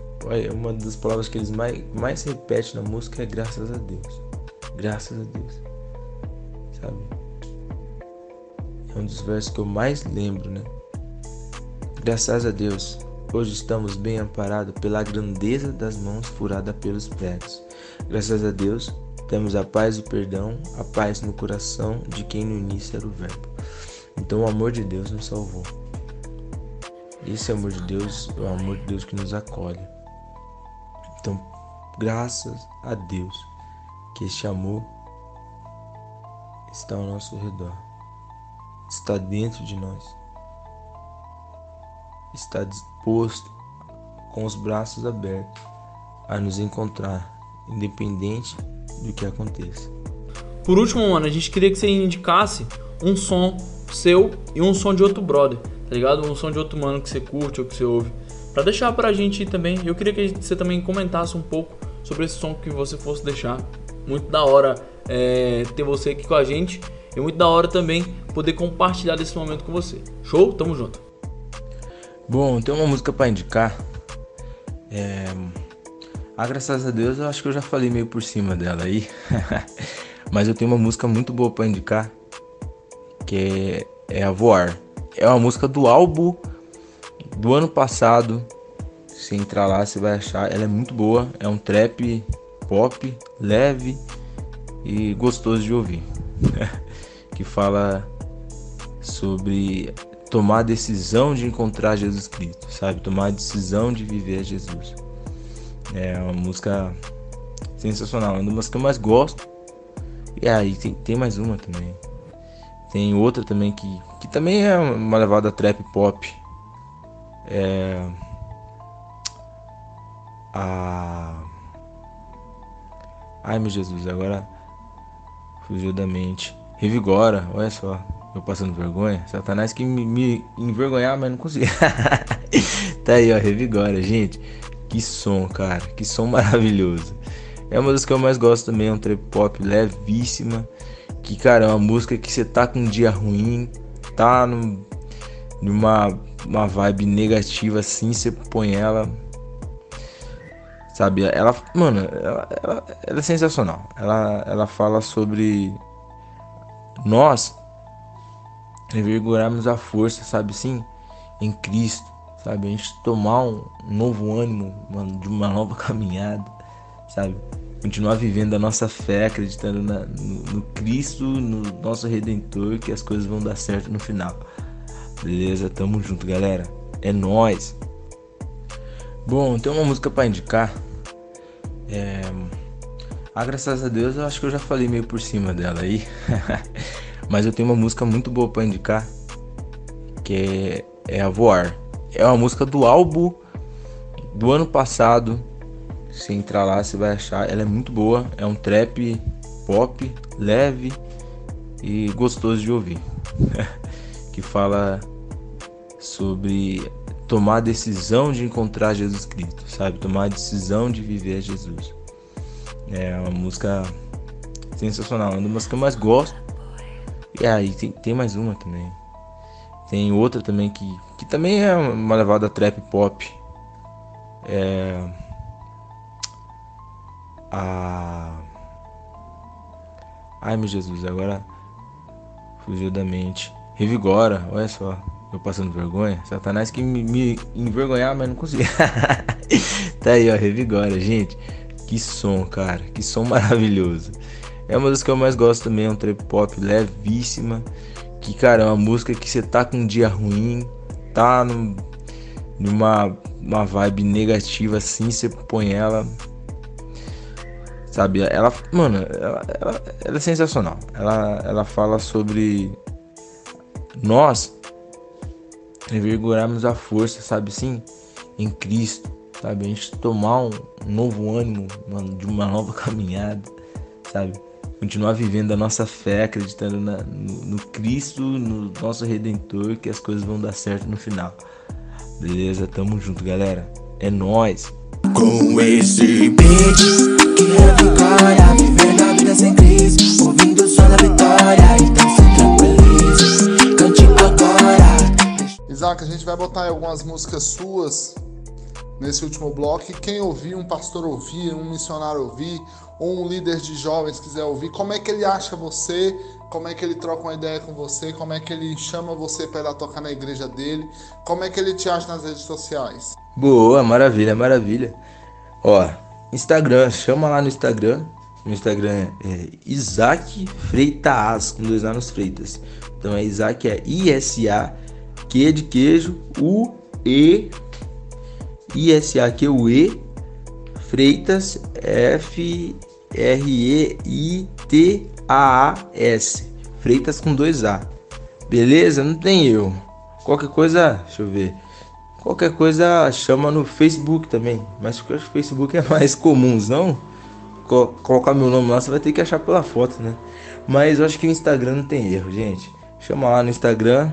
uma das palavras que eles mais, mais repete na música é graças a Deus. Graças a Deus. Sabe? É um dos versos que eu mais lembro, né? Graças a Deus, hoje estamos bem amparados pela grandeza das mãos furadas pelos pregos. Graças a Deus, temos a paz e o perdão, a paz no coração de quem no início era o Verbo. Então o amor de Deus nos salvou. Esse amor de Deus é o amor de Deus que nos acolhe. Então, graças a Deus que este amor está ao nosso redor, está dentro de nós está disposto, com os braços abertos, a nos encontrar, independente do que aconteça. Por último, mano, a gente queria que você indicasse um som seu e um som de outro brother, tá ligado? Um som de outro mano que você curte ou que você ouve. Pra deixar pra gente também, eu queria que você também comentasse um pouco sobre esse som que você fosse deixar. Muito da hora é, ter você aqui com a gente e muito da hora também poder compartilhar desse momento com você. Show? Tamo junto. Bom, tem uma música para indicar. É... Ah, graças a Deus, eu acho que eu já falei meio por cima dela aí. Mas eu tenho uma música muito boa para indicar, que é, é A Voar. É uma música do álbum do ano passado. Se entrar lá, você vai achar. Ela é muito boa. É um trap pop, leve e gostoso de ouvir. que fala sobre tomar a decisão de encontrar Jesus Cristo, sabe? Tomar a decisão de viver Jesus. É uma música sensacional, é uma das que eu mais gosto. E aí tem, tem mais uma também. Tem outra também que, que também é uma levada trap pop. É. A. Ai meu Jesus, agora fugiu da mente. Revigora, olha só. Eu passando vergonha? Satanás que me, me envergonhar, mas não consegui. tá aí, ó, revigora, gente. Que som, cara. Que som maravilhoso. É uma das que eu mais gosto também, é um trap pop levíssima. Que, cara, é uma música que você tá com um dia ruim, tá no, numa uma vibe negativa assim, você põe ela. Sabe, ela, mano, ela, ela, ela é sensacional. Ela, ela fala sobre nós revigorarmos a força, sabe sim, em Cristo, sabe? A gente tomar um novo ânimo de uma nova caminhada, sabe? Continuar vivendo a nossa fé, acreditando na, no, no, Cristo, no nosso Redentor, que as coisas vão dar certo no final. Beleza? Tamo junto, galera. É nós. Bom, tem uma música para indicar. É... Ah, graças a Deus, eu acho que eu já falei meio por cima dela aí. Mas eu tenho uma música muito boa para indicar, que é, é A Voar. É uma música do álbum do ano passado. Se entrar lá, você vai achar. Ela é muito boa. É um trap pop, leve e gostoso de ouvir. que fala sobre tomar a decisão de encontrar Jesus Cristo, sabe? Tomar a decisão de viver Jesus. É uma música sensacional, é uma das que eu mais gosto. E aí tem, tem mais uma também. Tem outra também que, que também é uma levada trap pop. É. A. Ai meu Jesus, agora fugiu da mente. Revigora, olha só. Eu passando vergonha. Satanás que me, me envergonhar, mas não consegui. tá aí, ó, revigora, gente. Que som, cara. Que som maravilhoso. É uma das que eu mais gosto também, é um trap pop levíssima. Que, cara, é uma música que você tá com um dia ruim, tá no, numa uma vibe negativa assim, você põe ela. Sabe, ela, mano, ela, ela, ela é sensacional. Ela, ela fala sobre nós revigorarmos a força, sabe assim, em Cristo, sabe? A gente tomar um novo ânimo, mano, de uma nova caminhada, sabe? Continuar vivendo a nossa fé, acreditando na, no, no, Cristo, no nosso Redentor, que as coisas vão dar certo no final. Beleza? Tamo junto, galera. É nós. Com esse beat que vivendo a vida sem crise, ouvindo o som da vitória, então se tranquilize, cante agora. Isaac, a gente vai botar algumas músicas suas nesse último bloco. Quem ouvir, um pastor ouvir, um missionário ouvir, ou um líder de jovens quiser ouvir, como é que ele acha você, como é que ele troca uma ideia com você, como é que ele chama você para tocar na igreja dele, como é que ele te acha nas redes sociais. Boa, maravilha, maravilha. Ó, Instagram, chama lá no Instagram. No Instagram é Isaac Freitas, com dois A nos Freitas. Então é Isaac, é I-S-A, Q de queijo, U-E, I-S-A-Q-U-E, Freitas, F-R-E-I-T-A-A-S. Freitas com dois A. Beleza? Não tem erro. Qualquer coisa, deixa eu ver. Qualquer coisa chama no Facebook também. Mas acho que o Facebook é mais comum, não? Colocar meu nome lá, você vai ter que achar pela foto, né? Mas eu acho que o Instagram não tem erro, gente. Chama lá no Instagram,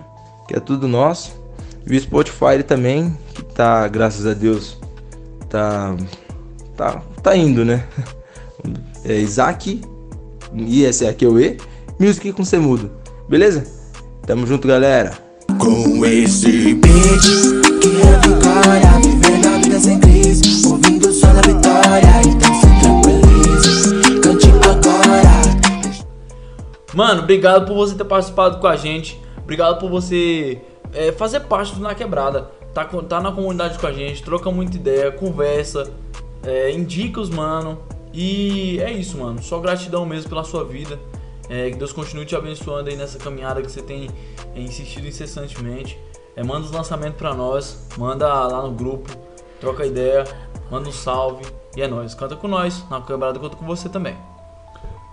que é tudo nosso. E o Spotify também, que tá, graças a Deus, tá tá, tá indo, né? É Isaac, I-S-A-Q-E, Music com C mudo. Beleza? Tamo junto, galera. Com esse beat que revigora, vivendo a vida sem crise, ouvindo o som da vitória, então se tranquilize, cante agora. Mano, obrigado por você ter participado com a gente. Obrigado por você é, fazer parte do Na Quebrada. Tá, tá na comunidade com a gente, troca muita ideia, conversa é, indica os mano. E é isso, mano. Só gratidão mesmo pela sua vida. É, que Deus continue te abençoando aí nessa caminhada que você tem é, insistido incessantemente. É, manda os lançamentos pra nós, manda lá no grupo, troca ideia, manda um salve. E é nóis. Canta com nós. Na quebrada conta com você também.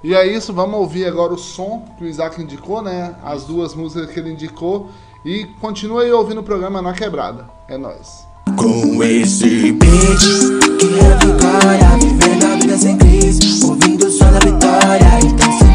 E é isso, vamos ouvir agora o som que o Isaac indicou, né? As duas músicas que ele indicou. E continue aí ouvindo o programa Na Quebrada. É nóis. Com esse beat que revigora, vivendo a vida crise, ouvindo o som da vitória, então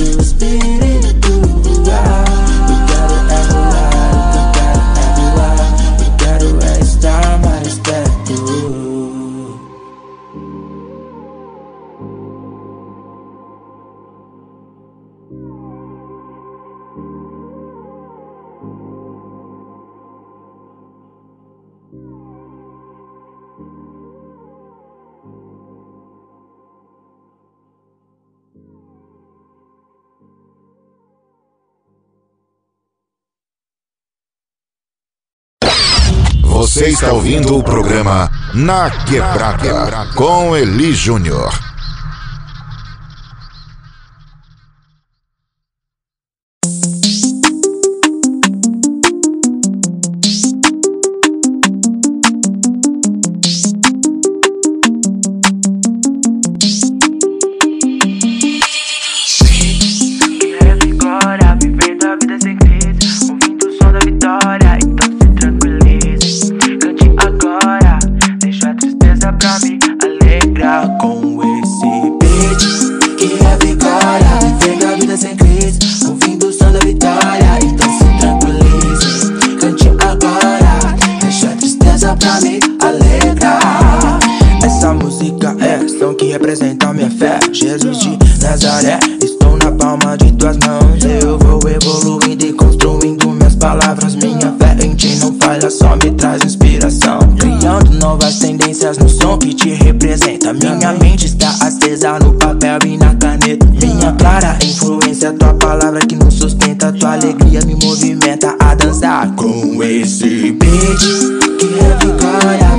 Nas asas do espírito Você está ouvindo o programa Na Quebrada com Eli Júnior. Representa minha fé. Jesus de Nazaré, estou na palma de tuas mãos. Eu vou evoluindo e construindo minhas palavras. Minha fé em ti não falha, só me traz inspiração. Criando novas tendências no som que te representa. Minha mente está acesa no papel e na caneta. Minha clara influência, tua palavra que nos sustenta. Tua alegria me movimenta a dançar com esse beat que revigora. Vivendo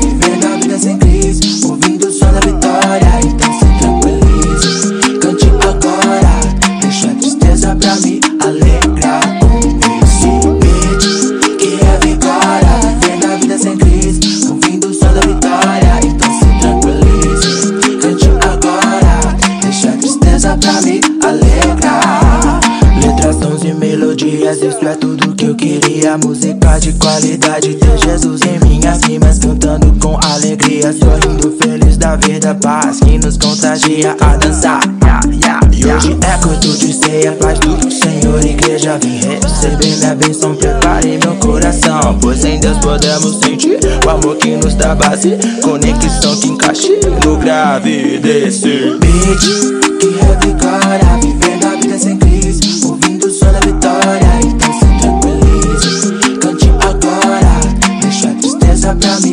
é tudo que eu queria. Música de qualidade, ter Jesus em minhas rimas, cantando com alegria, sorrindo feliz da vida, paz que nos contagia a dançar. E hoje é culto de ceia, paz do Senhor, igreja, vem receber minha bênção, prepare meu coração, pois em Deus podemos sentir o amor que nos dá base, conexão que encaixe no grave desse beat que revigora, vivendo a vida a tristeza pra me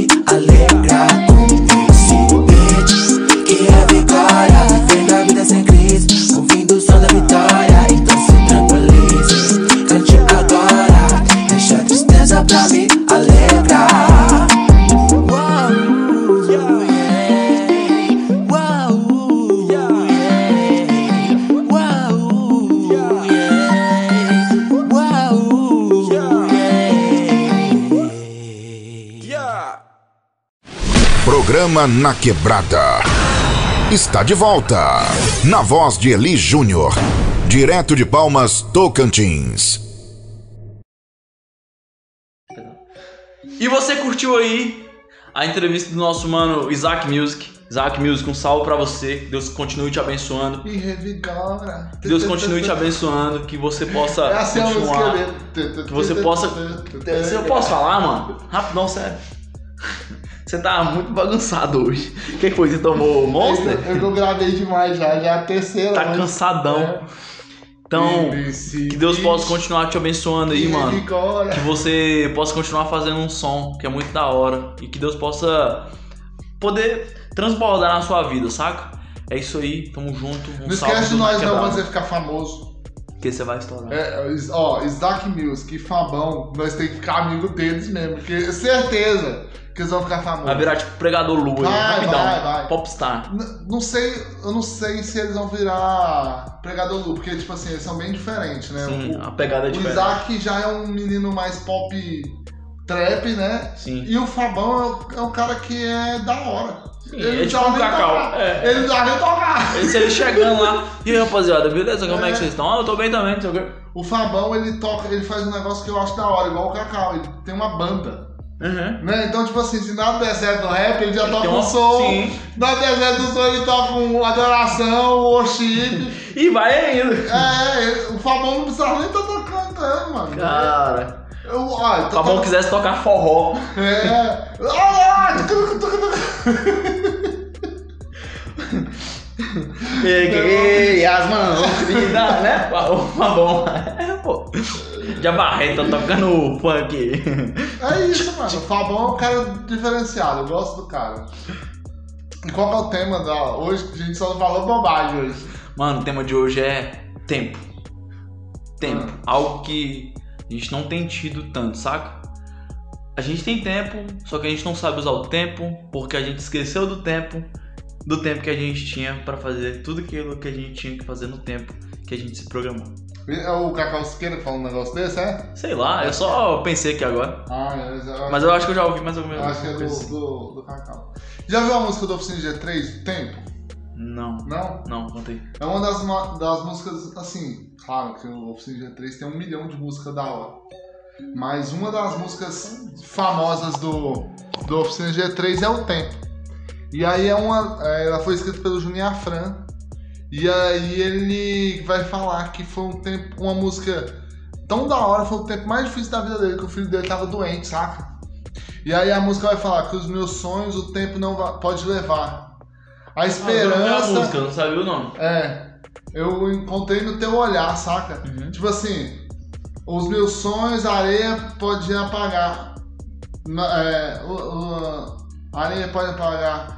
Programa Na Quebrada. Está de volta. Na voz de Eli Júnior. Direto de Palmas, Tocantins. E você curtiu aí a entrevista do nosso mano Isaac Music. Isaac Music, um salve pra você. Deus continue te abençoando. E revigora. Que Deus continue te abençoando. Que você possa É assim continuar. Que você possa. Se eu posso falar, mano? Rapidão, sério. Você tá muito bagunçado hoje. O que foi? Você tomou Monster? Eu, eu gravei demais já, já é a terceira. Tá mas- cansadão. É. Então, que Deus possa continuar te abençoando aí, mano. Que você possa continuar fazendo um som que é muito da hora. E que Deus possa poder transbordar na sua vida, saca? É isso aí, tamo junto. Um Não esquece de nós não quando você ficar famoso. Que você vai estourar. É, ó, Isaac Music e Fabão, nós temos que ficar amigo deles mesmo. Porque certeza que eles vão ficar famosos. Vai virar tipo pregador lua aí, Vai, rapidão. vai, vai. Popstar. N- Não sei, eu não sei se eles vão virar pregador Lu, porque tipo assim, eles são bem diferentes, né? Sim, o, a pegada é o diferente. Isaac já é um menino mais pop trap, né? Sim. E o Fabão é o, é o cara que é da hora. é tipo um cacau. tocar. É. Ele não sabe nem tocar. Esse aí chegando lá. E aí, rapaziada, beleza? Como é, que vocês estão? Ah, eu tô bem também, não sei o quê. O Fabão, ele toca, ele faz um negócio que eu acho da hora, igual o Cacau, ele tem uma banda. Uhum. Né? Então, tipo assim, se nada der certo no rap, ele já toca tem um som. sim. Nada der certo no som, ele toca um adoração, um worship. e vai ainda. É, ele- o Fabão não precisava nem estar cantando, mano. Cara. Eu, ó, Se o Fabão quisesse tocar forró. É. Ah, Peguei as mãos, vida, né? O Fabão. É, pô. De barreta tocando funk. É isso, mano. O Fabão é um cara diferenciado, eu gosto do cara. E qual que é o tema da. Hoje a gente só falou bobagem hoje. Mano, o tema de hoje é tempo. Tempo. Algo que a gente não tem tido tanto, saca? A gente tem tempo, só que a gente não sabe usar o tempo, porque a gente esqueceu do tempo, do tempo que a gente tinha pra fazer tudo aquilo que a gente tinha que fazer no tempo que a gente se programou. É o Cacau Siqueira que fala um negócio desse, é? Sei lá, eu só pensei aqui agora. Ah, é, Mas eu acho que eu já ouvi mais ou Eu menos. acho que é do, assim. do, do Cacau. Já viu a música do Oficina G3, Tempo? Não. Não? Não, contei. É uma das, das músicas, assim, claro que o Oficina G3 tem um milhão de músicas da hora. Mas uma das músicas famosas do, do Oficina G3 é o Tempo. E aí é uma. é, Ela foi escrita pelo Juninho Afran. E aí ele vai falar que foi um tempo, uma música tão da hora, foi o tempo mais difícil da vida dele, que o filho dele tava doente, saca? E aí a música vai falar que os meus sonhos o tempo não pode levar. A esperança. Ah, música, não sabia o nome. É. Eu encontrei no teu olhar, saca? Uhum. Tipo assim, os meus sonhos, a areia pode apagar. É, o- o- a areia pode apagar.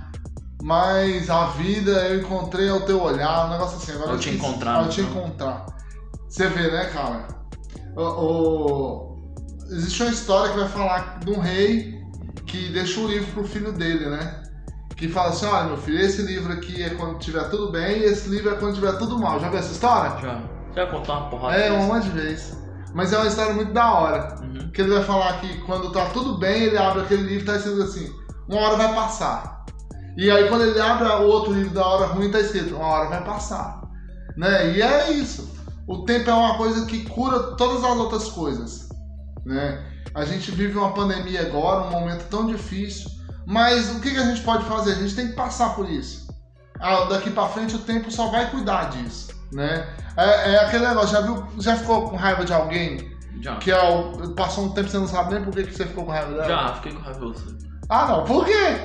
Mas a vida eu encontrei ao teu olhar, um negócio assim. Agora Ao eu te encontrar, Ao né? te encontrar. Você vê, né, cara? O, o- Existe uma história que vai falar de um rei que deixa um livro pro filho dele, né? Que fala assim, olha meu filho, esse livro aqui é quando tiver tudo bem e esse livro é quando tiver tudo mal. Já viu essa história? Já. Já contou uma porrada. É, disso. um monte de vez. Mas é uma história muito da hora. Uhum. Que ele vai falar que quando tá tudo bem, ele abre aquele livro e tá escrito assim, uma hora vai passar. E aí quando ele abre o outro livro da hora ruim, tá escrito, uma hora vai passar. Né? E é isso. O tempo é uma coisa que cura todas as outras coisas. Né? A gente vive uma pandemia agora, um momento tão difícil. Mas o que, que a gente pode fazer? A gente tem que passar por isso. Ah, daqui pra frente o tempo só vai cuidar disso, né? É, é aquele negócio, já viu, já ficou com raiva de alguém? Já. Que é o- passou um tempo e você não sabe nem por que, que você ficou com raiva dela? Já, fiquei com raiva de você. Ah não, por quê?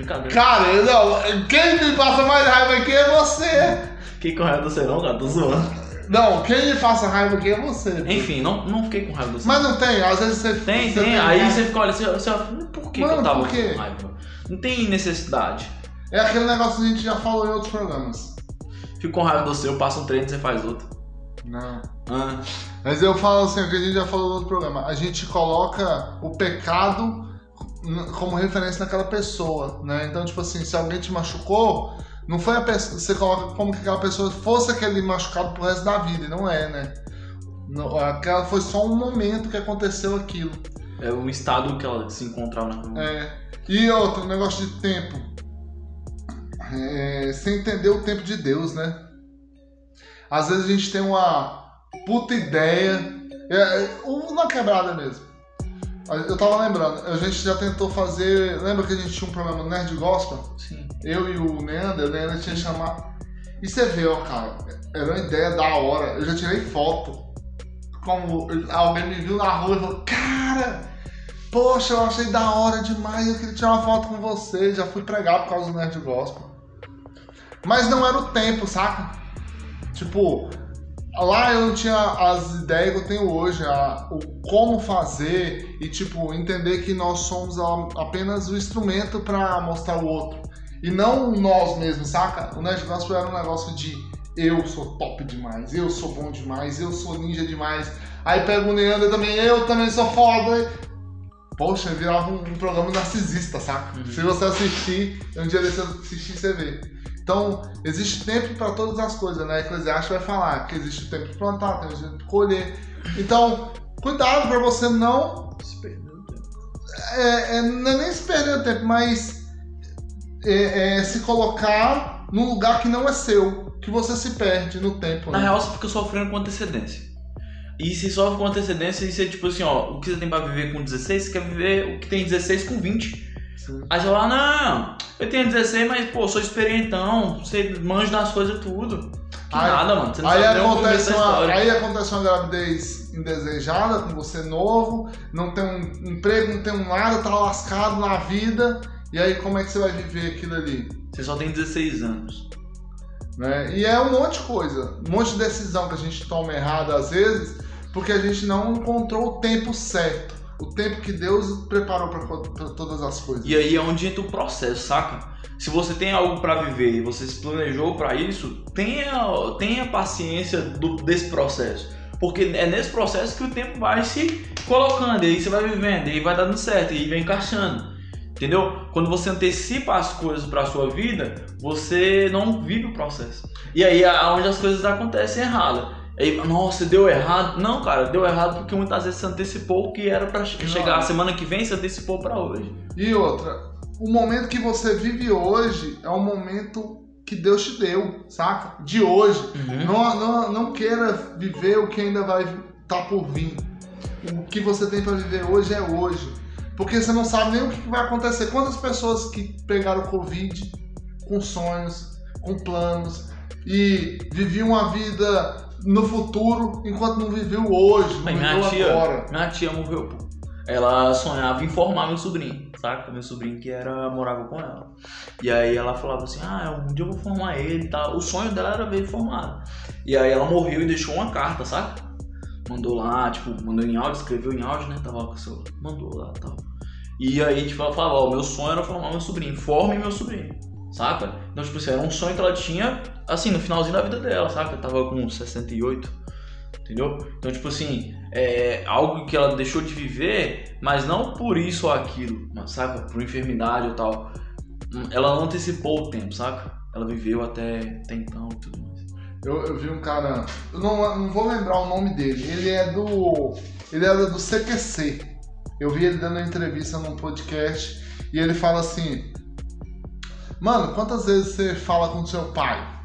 Brincadeira. Cara, não, quem me passa mais raiva aqui é você. Fiquei com raiva você não, cara, tô zoando. Não, quem me passa raiva aqui é você. Enfim, não, não fiquei com raiva de você. Mas não tem, às vezes você Tem, você tem. Aí você fica, olha, você, você por que, que Mano, eu tava com raiva? Não tem necessidade. É aquele negócio que a gente já falou em outros programas. Fico com raiva do seu, eu passo um treino e você faz outro. Não. Ah, Mas eu falo assim, o que a gente já falou no outro programa, a gente coloca o pecado como referência naquela pessoa, né? Então, tipo assim, se alguém te machucou, não foi a pessoa, você coloca como que aquela pessoa fosse aquele machucado pro resto da vida, e não é, né? Não, aquela foi só um momento que aconteceu aquilo. é o estado que ela se encontrava na É. E outro negócio de tempo. É, você entender o tempo de Deus, né? Às vezes a gente tem uma puta ideia. É, é, um na quebrada mesmo. Eu tava lembrando, a gente já tentou fazer. Lembra que a gente tinha um programa Nerd Gospel? Sim. Eu e o Neander, o Neander tinha chamado. E você vê, ó, cara, era uma ideia da hora. Eu já tirei foto. Como alguém me viu na rua e falou, cara, poxa, eu achei da hora demais, eu queria tirar uma foto com você. Já fui pregar por causa do Nerd Gospel. Mas não era o tempo, saca? Tipo, lá eu não tinha as ideias que eu tenho hoje, a- o como fazer e, tipo, entender que nós somos a- apenas o instrumento pra mostrar o outro. E não nós mesmos, saca? O Nerd Gospel era um negócio de eu sou top demais, eu sou bom demais, eu sou ninja demais. Aí pega o Neander também, eu também sou foda. Poxa, virava um, um programa narcisista, saca? Se você assistir, um dia desse assistir, você vê. Então, existe tempo para todas as coisas, né? Eclesiastes vai falar que existe o tempo de plantar, tem o tempo de colher. Então, cuidado para você não. É, é, não é nem se perder o tempo, mas é, é, se colocar num lugar que não é seu, que você se perde no tempo. Na né? real, você fica sofrendo com antecedência. E se sofre com antecedência, e você, tipo assim, ó, o que você tem pra viver com 16, você quer viver o que tem 16 com 20. Aí você fala, não, eu tenho 16, mas, pô, sou experientão, você manja das coisas tudo. Que Aí- nada, mano. Você não aí sabe acontece, uma, aí acontece uma gravidez indesejada com você novo, não tem um emprego, não tem um nada, tá lascado na vida. E aí como é que você vai viver aquilo ali? Você só tem 16 anos. Né? E é um monte de coisa, um monte de decisão que a gente toma errada às vezes, porque a gente não encontrou o tempo certo. O tempo que Deus preparou para todas as coisas. E aí é onde entra o processo, saca? Se você tem algo pra viver e você se planejou pra isso, tenha, tenha paciência do- desse processo. Porque é nesse processo que o tempo vai se colocando, e aí você vai vivendo, e aí vai dando certo, e aí vai encaixando. Entendeu? Quando você antecipa as coisas pra sua vida, você não vive o processo. E aí é onde as coisas acontecem errado. Aí, nossa, deu errado. Não, cara, deu errado porque muitas vezes você antecipou o que era pra che- chegar a semana que vem, você antecipou pra hoje. E outra, o momento que você vive hoje é um momento que Deus te deu, saca? De hoje. Não, não, não queira viver o que ainda vai estar por vir. O que você tem pra viver hoje é hoje. Porque você não sabe nem o que vai acontecer. Quantas pessoas que pegaram Covid com sonhos, com planos e viviam a vida no futuro enquanto não viveu hoje, não Mas minha viveu tia, agora. minha tia morreu, pô. ela sonhava em formar meu sobrinho, saca? Meu sobrinho que era morava com ela. E aí ela falava assim: "Ah, um dia eu vou formar ele", e tal. O sonho dela era ver ele formado. E aí ela morreu e deixou uma carta, saca? Mandou lá, tipo, mandou em áudio, escreveu em áudio, né? Tava com o seu, mandou lá, tal. E aí, tipo, ela falava, ó, meu sonho era formar meu sobrinho, forme meu sobrinho, saca? Então, tipo assim, era um sonho que ela tinha, assim, no finalzinho da vida dela, saca? Tava com 68, entendeu? Então, tipo assim, é algo que ela deixou de viver, mas não por isso ou aquilo, mas, saca? Por enfermidade ou tal. Ela não antecipou o tempo, saca? Ela viveu até, até então e tudo mais. Eu, eu vi um cara, eu não, não vou lembrar o nome dele, ele é do. Ele era do CQC. Eu vi ele dando uma entrevista num podcast e ele fala assim: Mano, quantas vezes você fala com seu pai?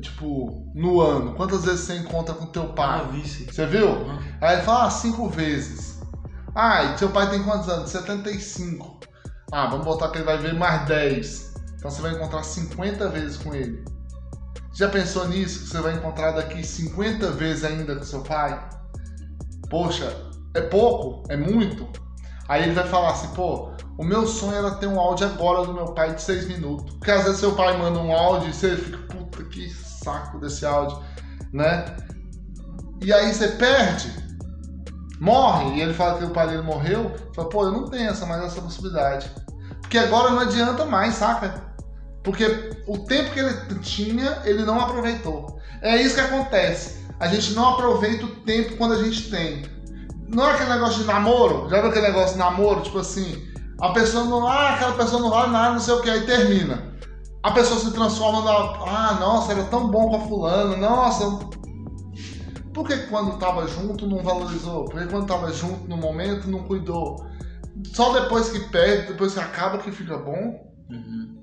Tipo, no ano, quantas vezes você encontra com teu pai? Vi. Você viu? Aí ele fala, ah, cinco vezes. Ah, e seu pai tem quantos anos? 75. Ah, vamos botar que ele vai ver mais 10. Então você vai encontrar 50 vezes com ele. Já pensou nisso? Que você vai encontrar daqui 50 vezes ainda com seu pai? Poxa, é pouco? É muito? Aí ele vai falar assim, pô, o meu sonho era ter um áudio agora do meu pai de 6 minutos. Porque às vezes seu pai manda um áudio e você fica, puta que saco desse áudio, né? E aí você perde, morre, e ele fala que o pai dele morreu, fala, pô, eu não tenho essa mais essa possibilidade. Porque agora não adianta mais, saca? Porque o tempo que ele tinha, ele não aproveitou. É isso que acontece. A gente não aproveita o tempo quando a gente tem. Não é aquele negócio de namoro? Já viu aquele negócio de namoro? Tipo assim, a pessoa não. Ah, aquela pessoa não vale nada, não sei o que, aí termina. A pessoa se transforma na. Ah, nossa, era tão bom com a fulana, nossa. Por que quando tava junto não valorizou? Por que quando tava junto no momento não cuidou? Só depois que perde, depois que acaba que fica bom. Uhum.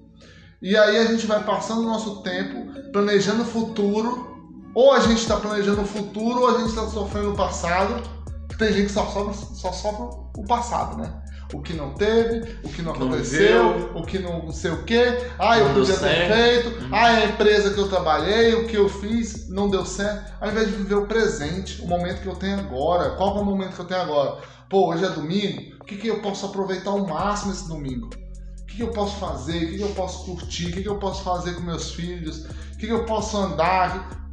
E aí a gente vai passando o nosso tempo planejando o futuro. Ou a gente está planejando o futuro ou a gente está sofrendo o passado. Tem gente que só sofre, só sofre o passado, né? O que não teve, o que não aconteceu, o que não sei o quê. Ah, eu Não podia ter feito. Uhum. Ah, a empresa que eu trabalhei, o que eu fiz, não deu certo. Ao invés de viver o presente, o momento que eu tenho agora. Qual é o momento que eu tenho agora? Pô, hoje é domingo. O que, que eu posso aproveitar ao máximo esse domingo? O que, que eu posso fazer? O que, que eu posso curtir? O que, que eu posso fazer com meus filhos? O que, que eu posso andar?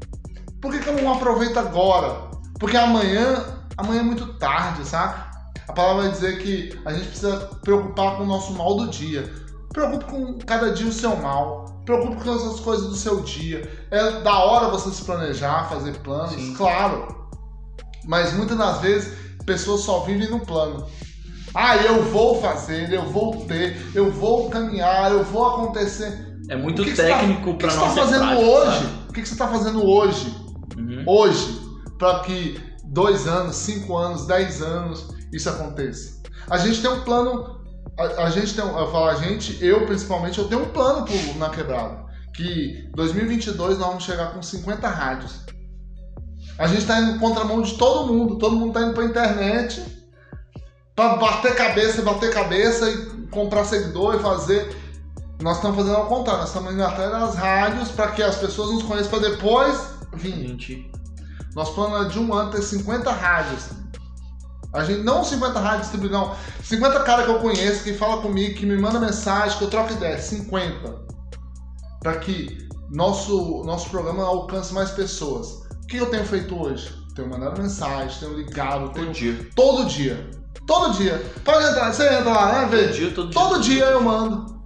Por que, que eu não aproveito agora? Porque amanhã, amanhã é muito tarde, saca? A palavra vai dizer que a gente precisa preocupar com o nosso mal do dia. Preocupe com cada dia o seu mal. Preocupe com as coisas do seu dia. É da hora você se planejar, fazer planos, claro. Mas muitas das vezes pessoas só vivem no plano. Ah, eu vou fazer, eu vou ter, eu vou caminhar, eu vou acontecer. É muito que que você tá- técnico o que que você ser tá fazendo prático, hoje? sabe? O que você está fazendo hoje? Uhum. Hoje, para que dois anos, cinco anos, dez anos isso aconteça. A gente tem um plano. A, a gente tem, eu falo a gente, eu principalmente, eu tenho um plano pro, na quebrada. Que 2022 nós vamos chegar com 50 rádios. A gente tá indo contramão de todo mundo. Todo mundo tá indo pra internet pra bater cabeça, bater cabeça e comprar seguidor e fazer. Nós estamos fazendo ao contrário, nós estamos indo atrás das rádios para que as pessoas nos conheçam para depois vir. Nosso plano é de um ano ter 50 rádios. A gente, não 50 rádios distribuídas, não. 50 caras que eu conheço, que fala comigo, que me manda mensagem, que eu troco ideia. 50. Para que nosso, nosso programa alcance mais pessoas. O que eu tenho feito hoje? Tenho mandado mensagem, tenho ligado, tenho. dia. Todo dia. Todo dia. Pode entrar, você entra lá, né? Todo dia, todo dia. Todo dia eu mando.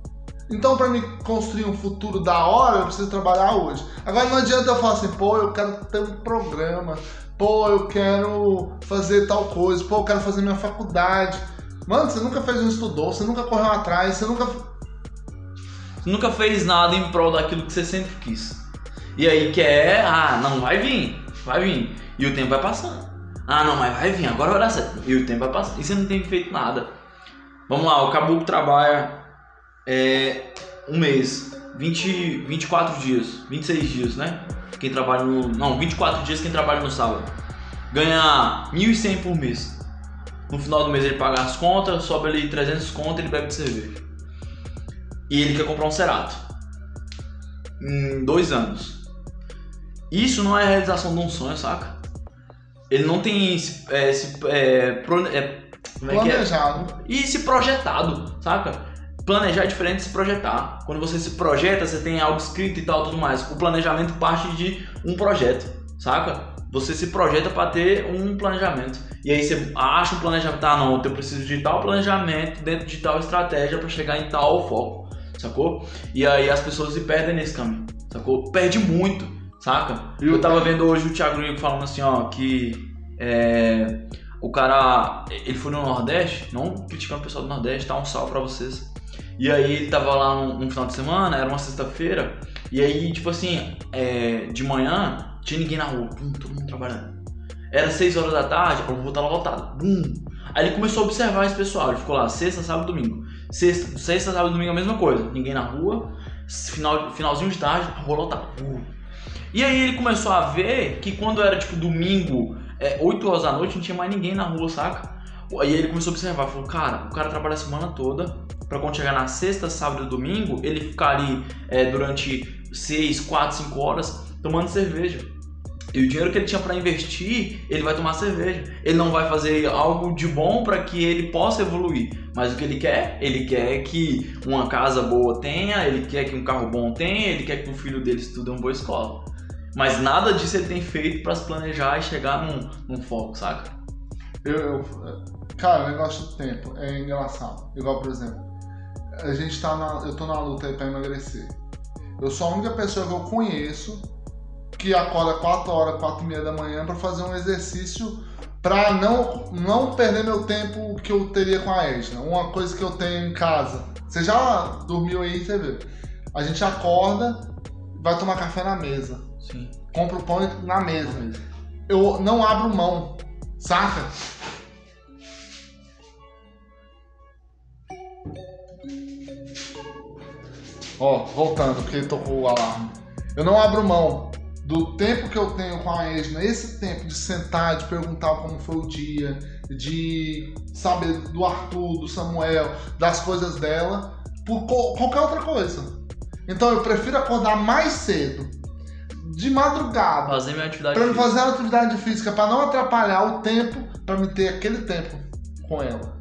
Então, para me construir um futuro da hora, eu preciso trabalhar hoje. Agora, não adianta eu falar assim, pô, eu quero ter um programa, pô, eu quero fazer tal coisa, pô, eu quero fazer minha faculdade. Mano, você nunca fez um estudou, você nunca correu atrás, você nunca. Você nunca fez nada em prol daquilo que você sempre quis. E aí quer, ah, não, vai vir, vai vir. E o tempo vai passando. Ah, não, mas vai vir, agora vai dar certo. E o tempo vai passando. E você não tem feito nada. Vamos lá, o Caboclo trabalha é, um mês, 20, 24 dias, 26 dias, né? Quem trabalha no. Não, 24 dias quem trabalha no sábado. Ganha 1.100 por mês. No final do mês ele paga as contas, sobe ali 300 contas e ele bebe cerveja. E ele quer comprar um Cerato. Em dois anos. Isso não é a realização de um sonho, saca? Ele não tem esse, é, esse é, pro- é, como é que é? Planejado. E se projetado, saca? Planejar é diferente de se projetar. Quando você se projeta, você tem algo escrito e tal, tudo mais. O planejamento parte de um projeto, saca? Você se projeta para ter um planejamento. E aí você acha um planejamento, ah não, eu preciso de tal planejamento dentro de tal estratégia para chegar em tal foco, sacou? E aí as pessoas se perdem nesse caminho, sacou? Perde muito, saca? Eu tava vendo hoje o Thiago Rico falando assim, ó, que é, o cara, ele foi no Nordeste, não criticando o pessoal do Nordeste, tá um salve pra vocês. E aí ele tava lá num final de semana, era uma sexta-feira, e aí, tipo assim, é, de manhã, tinha ninguém na rua, pum, todo mundo trabalhando. Era 6 horas da tarde, a rua tava lotada, bum. Aí ele começou a observar esse pessoal, ele ficou lá, sexta, sábado, domingo. Sexta, sexta sábado, domingo a mesma coisa, ninguém na rua, final, finalzinho de tarde, a rua lotada, bum. E aí ele começou a ver que quando era tipo domingo, é, 8 horas da noite, não tinha mais ninguém na rua, saca? Aí ele começou a observar, falou, cara, o cara trabalha a semana toda, pra quando chegar na sexta, sábado e domingo, ele ficar ali é, durante 6, 4, 5 horas tomando cerveja. E o dinheiro que ele tinha pra investir, ele vai tomar cerveja. Ele não vai fazer algo de bom para que ele possa evoluir. Mas o que ele quer? Ele quer que uma casa boa tenha, ele quer que um carro bom tenha, ele quer que o filho dele estude uma boa escola. Mas nada disso ele tem feito para se planejar e chegar num, num foco, saca? Eu, eu- cara, o negócio do tempo é engraçado. Igual, por exemplo, a gente tá na. Eu tô na luta aí pra emagrecer. Eu sou a única pessoa que eu conheço que acorda 4 horas, 4 e meia da manhã pra fazer um exercício pra não, não perder meu tempo que eu teria com a Edna. Uma coisa que eu tenho em casa. Você já dormiu aí, você vê. A gente acorda, vai tomar café na mesa. Sim. Compra o pão na mesa. Eu não abro mão, saca? Ó, voltando, porque tocou o alarme. Eu não abro mão do tempo que eu tenho com a Esna, esse tempo de sentar, de perguntar como foi o dia, de saber do Arthur, do Samuel, das coisas dela, por qualquer outra coisa. Então eu prefiro acordar mais cedo, de madrugada, Fazer minha atividade Pra física. fazer uma atividade física, pra não atrapalhar o tempo, pra me ter aquele tempo com ela.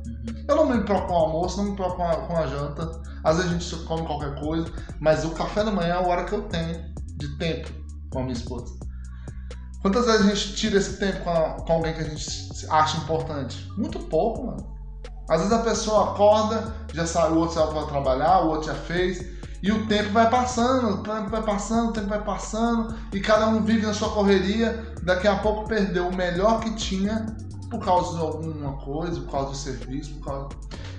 Eu não me preocupo com o almoço, não me preocupo com a, com a janta. Às vezes a gente come qualquer coisa, mas o café da manhã é a hora que eu tenho de tempo com a minha esposa. Quantas vezes a gente tira esse tempo com, a- com alguém que a gente acha importante? Muito pouco, mano. Às vezes a pessoa acorda, já saiu, o outro saiu para trabalhar, o outro já fez, e o tempo vai passando, o tempo vai passando, o tempo vai passando, e cada um vive na sua correria, daqui a pouco perdeu o melhor que tinha por causa de alguma coisa, por causa do serviço, por causa...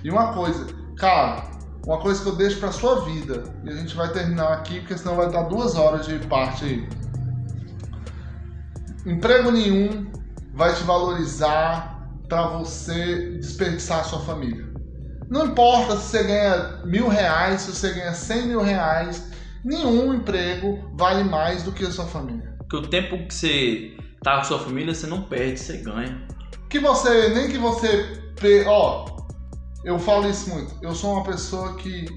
E uma coisa, cara, uma coisa que eu deixo pra sua vida, e a gente vai terminar aqui, porque senão vai dar duas horas de parte aí. Emprego nenhum vai te valorizar pra você desperdiçar a sua família. Não importa se você ganha mil reais, se você ganha cem mil reais, nenhum emprego vale mais do que a sua família. Porque o tempo que você tá com sua família, você não perde, você ganha. Que você, nem que você, ó, eu falo isso muito. Eu sou uma pessoa que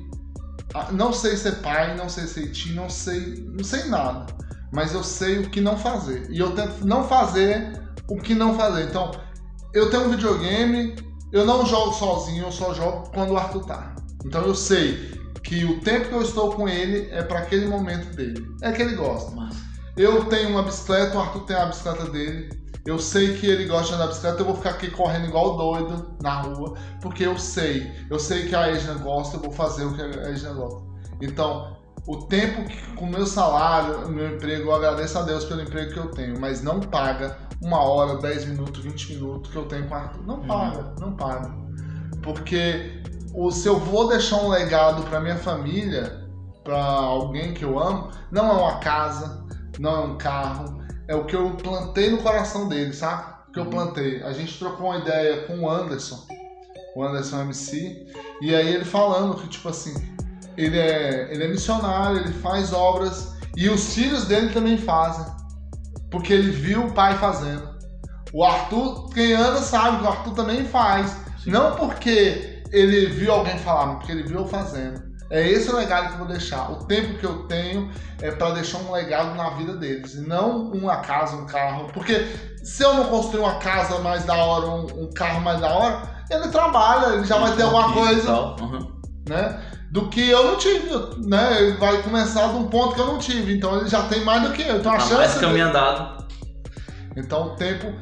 ah, não sei ser pai, não sei ser tio, não sei, não sei nada, mas eu sei o que não fazer. E eu tento não fazer o que não fazer. Então, eu tenho um videogame, eu não jogo sozinho, eu só jogo quando o Arthur tá. Então eu sei que o tempo que eu estou com ele é para aquele momento dele. É que ele gosta. Eu tenho uma bicicleta, o Arthur tem a bicicleta dele. Eu sei que ele gosta de andar de bicicleta, eu vou ficar aqui correndo igual doido na rua, porque eu sei. Eu sei que a Edna gosta, eu vou fazer o que a Edna gosta. Então, o tempo que, com o meu salário, o meu emprego, eu agradeço a Deus pelo emprego que eu tenho, mas não paga uma hora, 10 minutos, 20 minutos que eu tenho com o Arthur. Não paga, não paga. Porque o, se eu vou deixar um legado para minha família, para alguém que eu amo, não é uma casa, não é um carro, é o que eu plantei no coração dele, sabe? O que eu plantei. A gente trocou uma ideia com o Anderson, o Anderson MC, e aí ele falando que, tipo assim, ele é, ele é missionário, ele faz obras, e os filhos dele também fazem, porque ele viu o pai fazendo. O Arthur, quem anda sabe que o Arthur também faz. Não porque ele viu alguém falar, mas porque ele viu eu fazendo. É esse o legado que eu vou deixar. O tempo que eu tenho é para deixar um legado na vida deles. E não uma casa, um carro. Porque se eu não construir uma casa mais da hora, um, um carro mais da hora, ele trabalha, ele já vai ter alguma coisa, Uhum. né? Do que eu não tive, né? Ele vai começar de um ponto que eu não tive, então ele já tem mais do que eu. Então a Tá chance mais caminho andado. Então o tempo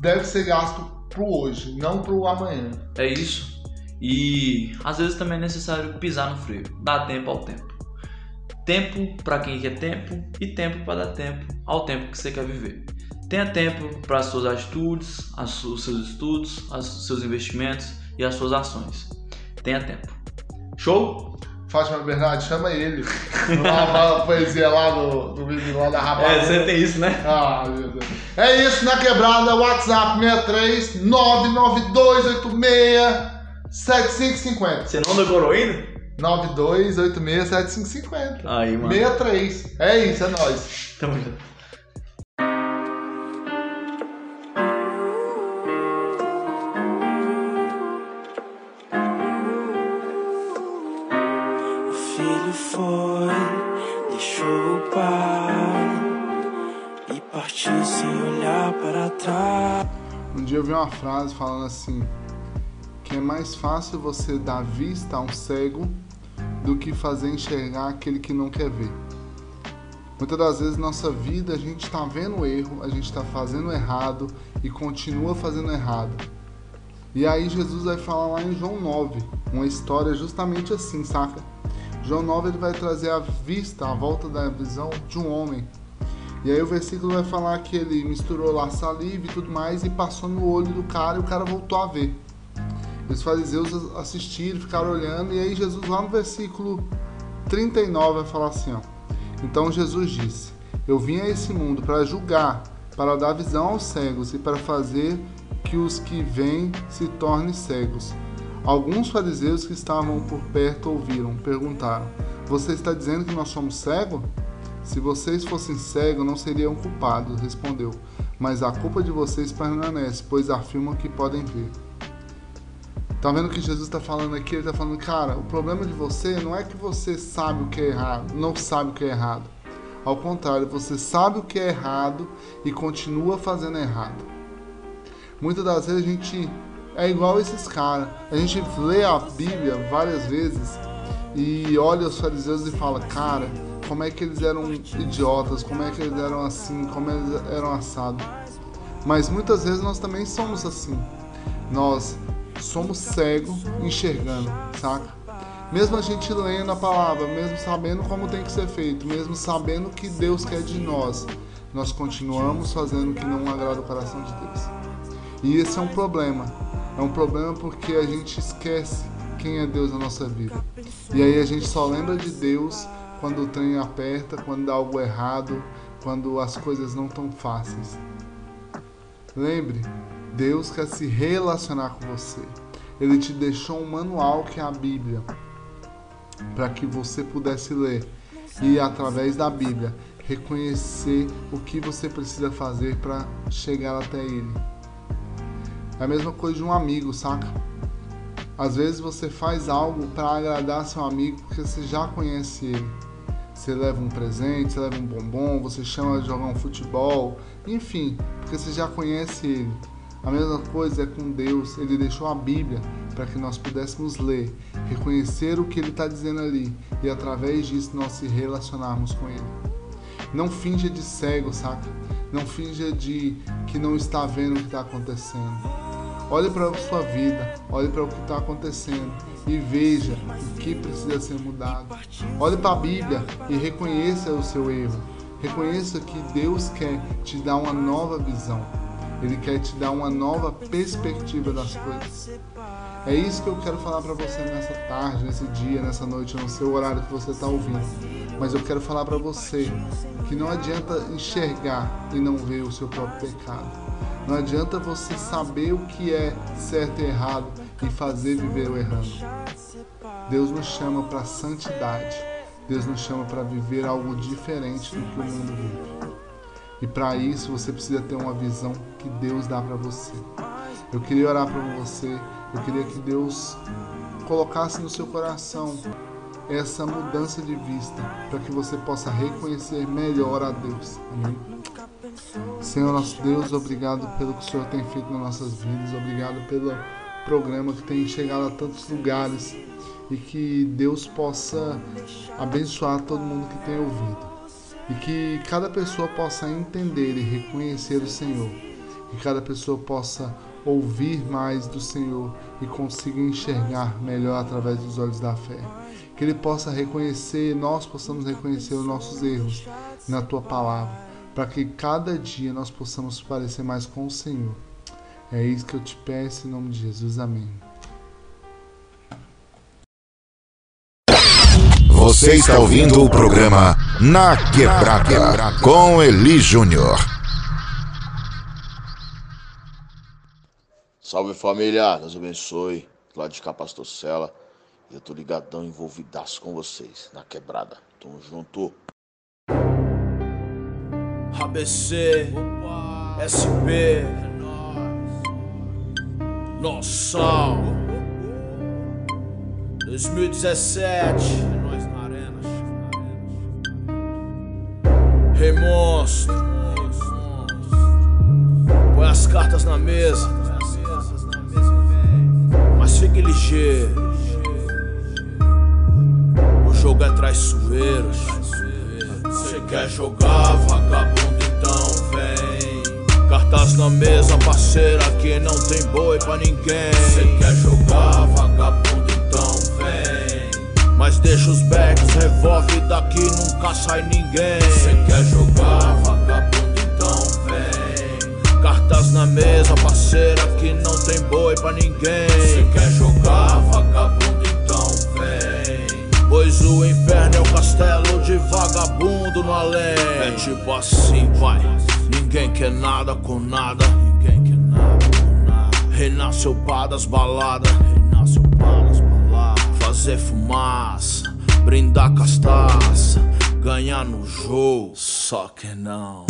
deve ser gasto pro hoje, não pro amanhã. É isso. E às vezes também é necessário pisar no freio. Dar tempo ao tempo. Tempo para quem quer tempo e tempo para dar tempo ao tempo que você quer viver. Tenha tempo para as suas atitudes, os seus estudos, os seus investimentos e as suas ações. Tenha tempo. Show? Fátima Bernardi, chama ele. Lá a poesia lá do, vídeo lá da Rapada. É, você tem isso, né? Ah, meu Deus. É isso, na quebrada, WhatsApp 63 99286 7550. Você não decorou ainda? 9286 7550. Aí, mano. 63. É isso, é nóis. Tamo junto. O filho foi, deixou o pai e partiu sem olhar para trás. Um dia eu vi uma frase falando assim: que é mais fácil você dar vista a um cego do que fazer enxergar aquele que não quer ver. Muitas das vezes nossa vida a gente está vendo erro, a gente está fazendo errado e continua fazendo errado. E aí Jesus vai falar lá em João 9, uma história justamente assim, saca? João 9 ele vai trazer a vista, a volta da visão de um homem. E aí o versículo vai falar que ele misturou lá saliva e tudo mais e passou no olho do cara e o cara voltou a ver. Os fariseus assistiram, ficaram olhando e aí Jesus lá no versículo 39 vai falar assim, ó. Então Jesus disse: Eu vim a esse mundo para julgar, para dar visão aos cegos e para fazer que os que vêm se tornem cegos. Alguns fariseus que estavam por perto ouviram, perguntaram: Você está dizendo que nós somos cegos? Se vocês fossem cegos, não seriam culpados, respondeu. Mas a culpa de vocês permanece, pois afirmam que podem ver. Tá vendo que Jesus está falando aqui? Ele está falando, cara, o problema de você não é que você sabe o que é errado, não sabe o que é errado. Ao contrário, você sabe o que é errado e continua fazendo errado. Muitas das vezes a gente é igual esses caras. A gente lê a Bíblia várias vezes e olha os fariseus e fala, cara, como é que eles eram idiotas, como é que eles eram assim, como eles eram assados. Mas muitas vezes nós também somos assim. Nós somos cegos enxergando, saca? Mesmo a gente lendo a palavra, mesmo sabendo como tem que ser feito, mesmo sabendo que Deus quer de nós, nós continuamos fazendo o que não agrada o coração de Deus. E esse é um problema. É um problema porque a gente esquece quem é Deus na nossa vida. E aí a gente só lembra de Deus quando o trem aperta, quando dá algo errado, quando as coisas não estão fáceis. Lembre, Deus quer se relacionar com você. Ele te deixou um manual que é a Bíblia, para que você pudesse ler e através da Bíblia reconhecer o que você precisa fazer para chegar até Ele. É a mesma coisa de um amigo, saca? Às vezes você faz algo para agradar seu amigo porque você já conhece ele. Você leva um presente, você leva um bombom, você chama de jogar um futebol, enfim, porque você já conhece ele. A mesma coisa é com Deus, ele deixou a Bíblia para que nós pudéssemos ler, reconhecer o que ele está dizendo ali e através disso nós se relacionarmos com ele. Não finja de cego, saca? Não finja de que não está vendo o que está acontecendo. Olhe para a sua vida, olhe para o que está acontecendo e veja o que precisa ser mudado. Olhe para a Bíblia e reconheça o seu erro. Reconheça que Deus quer te dar uma nova visão. Ele quer te dar uma nova perspectiva das coisas. É isso que eu quero falar para você nessa tarde, nesse dia, nessa noite, no seu horário que você está ouvindo. Mas eu quero falar para você que não adianta enxergar e não ver o seu próprio pecado. Não adianta você saber o que é certo e errado e fazer viver o errando. Deus nos chama para santidade. Deus nos chama para viver algo diferente do que o mundo vive. E para isso você precisa ter uma visão que Deus dá para você. Eu queria orar para você. Eu queria que Deus colocasse no seu coração essa mudança de vista, para que você possa reconhecer melhor a Deus. Amém. Senhor nosso Deus, obrigado pelo que o Senhor tem feito nas nossas vidas, obrigado pelo programa que tem chegado a tantos lugares e que Deus possa abençoar todo mundo que tem ouvido e que cada pessoa possa entender e reconhecer o Senhor, que cada pessoa possa ouvir mais do Senhor e consiga enxergar melhor através dos olhos da fé. Que Ele possa reconhecer, nós possamos reconhecer os nossos erros na Tua palavra, para que cada dia nós possamos parecer mais com o Senhor. É isso que eu te peço em nome de Jesus. Amém. Você está ouvindo o programa Na Quebrada com Eli Júnior. Salve família, Deus abençoe. Lado de cá, Pastor. E eu tô ligadão, envolvidaço com vocês na quebrada. Tamo junto. ABC, SB, Noção, 2017, Rei Monstro, põe as cartas na mesa, mas fique ligeiro, o jogo é traiçoeiro. Você quer jogar, vagabundo, então vem. Cartas na mesa, parceira, que não tem boi pra ninguém. Você quer jogar, vagabundo. Mas deixa os backs, revolve daqui, nunca sai ninguém. Você quer jogar, vagabundo, então vem. Cartas na mesa, parceira, que não tem boi pra ninguém. Você quer jogar, vagabundo, então vem. Pois o inferno é o castelo de vagabundo no além. É tipo assim, pai. Ninguém quer nada com nada. Ninguém quer nada com nada. Renasceu pá das baladas. Renasceu pá das baladas. Fazer fumaça, brindar castaça, ganhar no jogo. Só que não.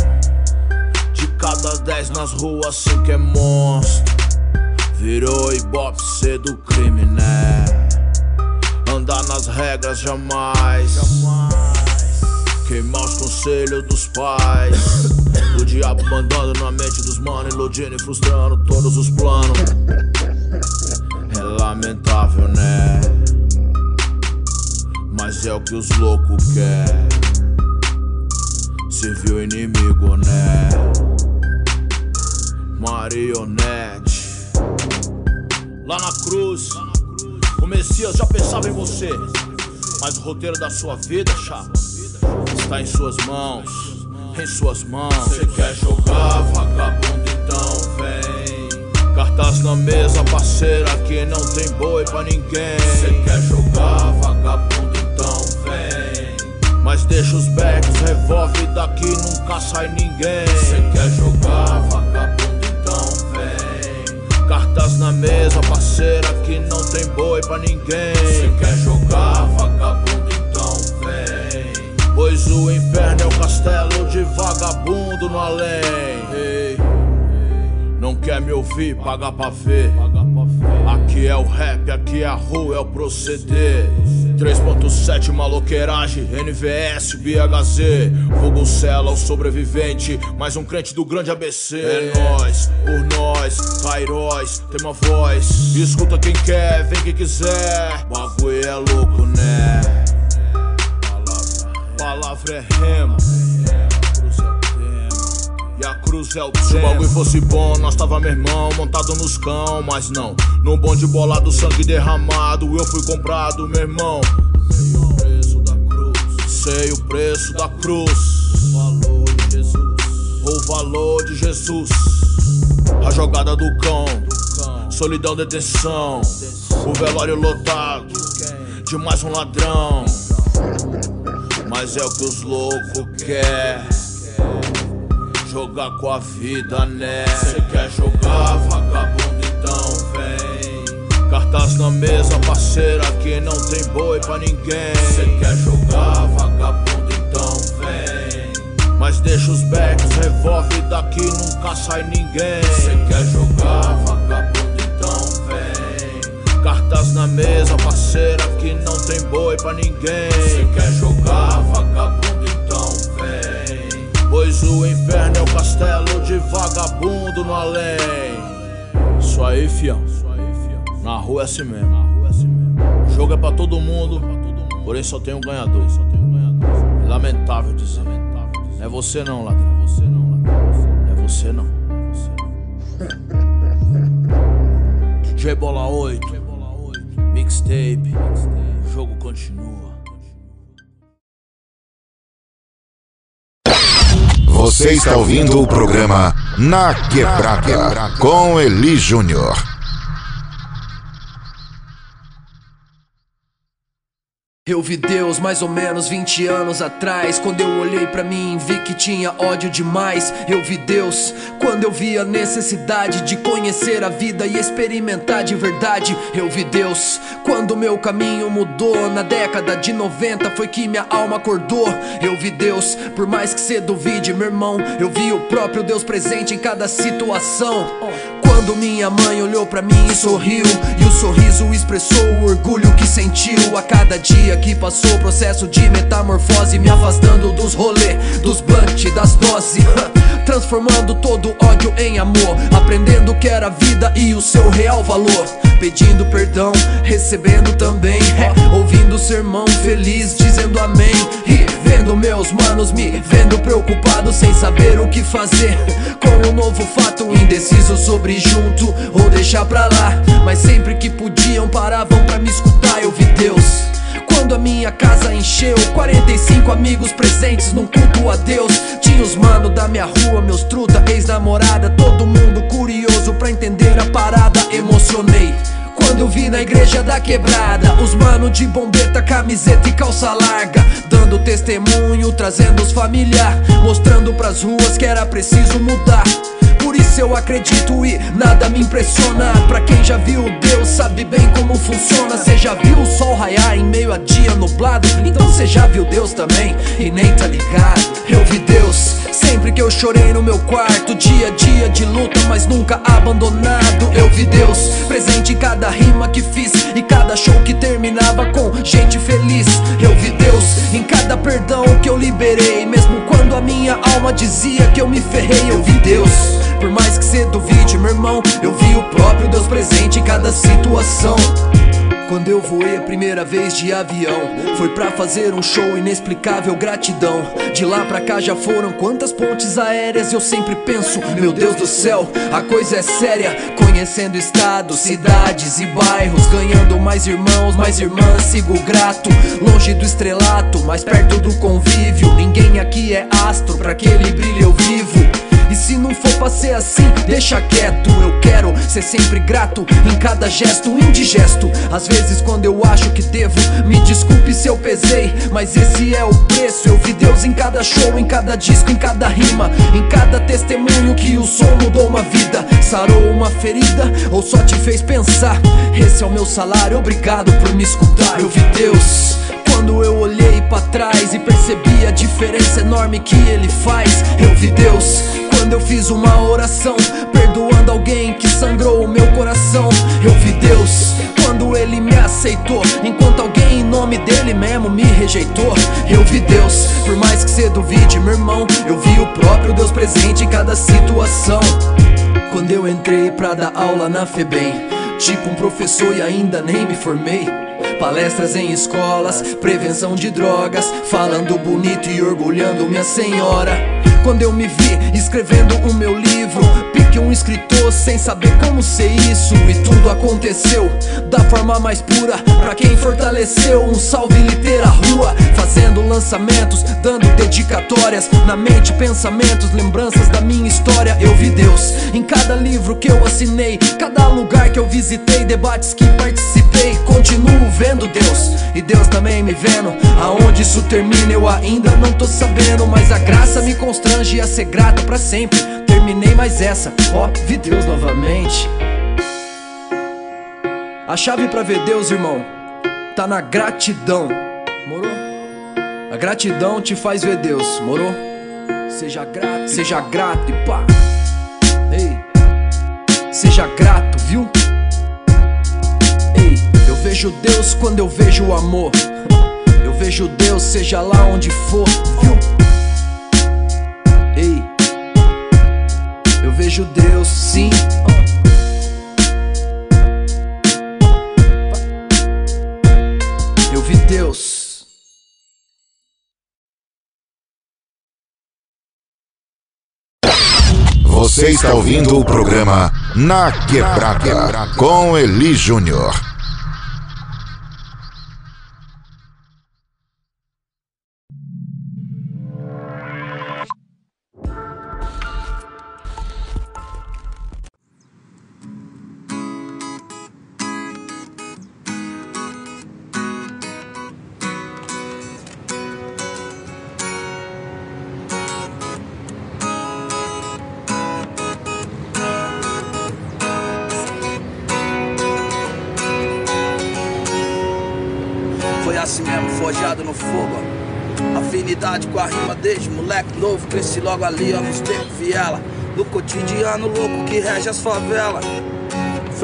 De cada dez nas ruas, cinco é monstro. Virou ibope cedo crime, né? Andar nas regras jamais. Queimar os conselhos dos pais. O diabo mandando na mente dos manos, iludindo e frustrando todos os planos. É lamentável, né? Mas é o que os loucos querem. Serviu inimigo, né? Marionete. Lá na cruz. O Messias já pensava em você, mas o roteiro da sua vida, chapa, está em suas mãos, em suas mãos. Você quer jogar, vagabundo, então vem. Cartaz na mesa, parceira, que não tem boi pra ninguém. Você quer jogar, vagabundo. Mas deixa os backs, revolve daqui, nunca sai ninguém. Você quer jogar, vagabundo, então vem. Cartas na mesa, parceira, que não tem boi pra ninguém. Você quer jogar, vagabundo, então vem. Pois o inferno é o castelo de vagabundo no além. Não quer me ouvir, paga pra ver. Aqui é o rap, aqui é a rua, é o proceder. 3.7 maloqueiragem, NVS, BHZ Vulgo Cela, o sobrevivente Mais um crente do grande ABC É. Nós, por nós, Kairóis Tem uma voz, escuta quem quer, vem quem quiser. Bagulho é louco, né? Palavra é rema Se o bagulho fosse bom, nós tava, meu irmão, montado nos cão. Mas não, no bonde bolado, sangue derramado, eu fui comprado, meu irmão. Sei o preço da cruz. Sei o preço da cruz. O valor de Jesus. O valor de Jesus. A jogada do cão. Solidão, detenção. O velório lotado. De mais um ladrão. Mas é o que os loucos querem jogar com a vida, né? Cê quer jogar, vagabundo, então vem. Cartaz na mesa, parceira, que não tem boi pra ninguém. Cê quer jogar, vagabundo, então vem. Mas deixa os backs, revolve daqui, nunca sai ninguém. Cê quer jogar, vagabundo, então vem. Cartaz na mesa, parceira, que não tem boi pra ninguém. Você quer jogar, vagabundo. Pois o inferno é o castelo de vagabundo no além. Isso aí, fião. Na rua é assim mesmo. O jogo é pra todo mundo, porém só tem um ganhador. É lamentável dizer. É você não, ladrão. Não é você não. DJ Bola 8, mixtape, o jogo continua. Você está ouvindo o programa Na Quebrada com Eli Júnior. Eu vi Deus mais ou menos 20 anos atrás. Quando eu olhei pra mim, vi que tinha ódio demais. Eu vi Deus quando eu vi a necessidade de conhecer a vida e experimentar de verdade. Eu vi Deus quando meu caminho mudou. Na década de 90 foi que minha alma acordou. Eu vi Deus, por mais que cê duvide, meu irmão. Eu vi o próprio Deus presente em cada situação. Quando minha mãe olhou pra mim e sorriu, e o sorriso expressou o orgulho que sentiu a cada dia que passou. Processo de metamorfose, me afastando dos rolê, dos blunt, das doses. Transformando todo ódio em amor, aprendendo o que era vida e o seu real valor. Pedindo perdão, recebendo também. É, ouvindo o sermão feliz, dizendo amém. E vendo meus manos me vendo preocupado, sem saber o que fazer. Com um novo fato, indeciso sobre junto ou deixar pra lá. Mas sempre que podiam, paravam pra me escutar. Eu vi Deus. A minha casa encheu. 45 amigos presentes num culto a Deus. Tinha os mano da minha rua, meus truta, ex-namorada. Todo mundo curioso pra entender a parada. Emocionei. Quando eu vi na igreja da quebrada Os mano de bombeta, camiseta e calça larga. Dando testemunho, trazendo os familiar. Mostrando pras ruas que era preciso mudar por isso eu acredito e nada me impressiona. Pra quem já viu Deus sabe bem como funciona. Cê já viu o sol raiar em meio a dia nublado? Então cê já viu Deus também e nem tá ligado. Eu vi Deus sempre que eu chorei no meu quarto. Dia a dia de luta mas nunca abandonado. Eu vi Deus presente em cada rima que fiz E cada show que terminava com gente feliz. Eu vi Deus em cada perdão que eu liberei. Mesmo quando a minha alma dizia que eu me ferrei Eu vi Deus por mais que cê duvide, meu irmão, eu vi o próprio Deus presente em cada situação. Quando eu voei a primeira vez de avião, foi pra fazer um show inexplicável, gratidão. De lá pra cá já foram quantas pontes aéreas eu sempre penso, meu Deus do céu, a coisa é séria. Conhecendo estados, cidades e bairros, ganhando mais irmãos, mais irmãs, sigo grato. Longe do estrelato, mais perto do convívio. Ninguém aqui é astro, pra aquele brilho eu vivo. E se não for pra ser assim, deixa quieto. Eu quero ser sempre grato em cada gesto indigesto. Às vezes, quando eu acho que devo, me desculpe se eu pesei. Mas esse é o preço. Eu vi Deus em cada show, em cada disco, em cada rima, em cada testemunho que o som mudou uma vida, sarou uma ferida ou só te fez pensar. Esse é o meu salário, obrigado por me escutar. Eu vi Deus. Quando eu olhei pra trás e percebi a diferença enorme que ele faz, eu vi Deus. Quando eu fiz uma oração, perdoando alguém que sangrou o meu coração, eu vi Deus. Quando ele me aceitou, enquanto alguém em nome dele mesmo me rejeitou, eu vi Deus. Por mais que cê duvide, meu irmão, eu vi o próprio Deus presente em cada situação. Quando eu entrei pra dar aula na FEBEM, tipo um professor e ainda nem me formei. Palestras em escolas, prevenção de drogas, falando bonito e orgulhando minha senhora. Quando eu me vi escrevendo o meu livro, pique um escritor sem saber como ser isso. E tudo aconteceu da forma mais pura. Pra quem fortaleceu, um salve litera rua. Fazendo lançamentos, dando dedicatórias. Na mente, pensamentos, lembranças da minha história. Eu vi Deus em cada livro que eu assinei, cada lugar que eu visitei, debates que participei. Continuo vendo Deus e Deus também me vendo. Aonde isso termina eu ainda não tô sabendo, mas a graça me constrange a ser grato pra sempre. Terminei mais essa, ó, vi Deus novamente. A chave pra ver Deus, irmão, tá na gratidão. Morou? A gratidão te faz ver Deus, morou? Seja grato, seja grato e pá. Ei, seja grato, viu? Vejo Deus quando eu vejo o amor. Eu vejo Deus, seja lá onde for, viu? Ei, eu vejo Deus, sim. Eu vi Deus. Você está ouvindo o programa Na Quebrada com Eli Júnior. Cresci logo ali, ó, nos tempos viela. Do cotidiano louco que rege as favelas.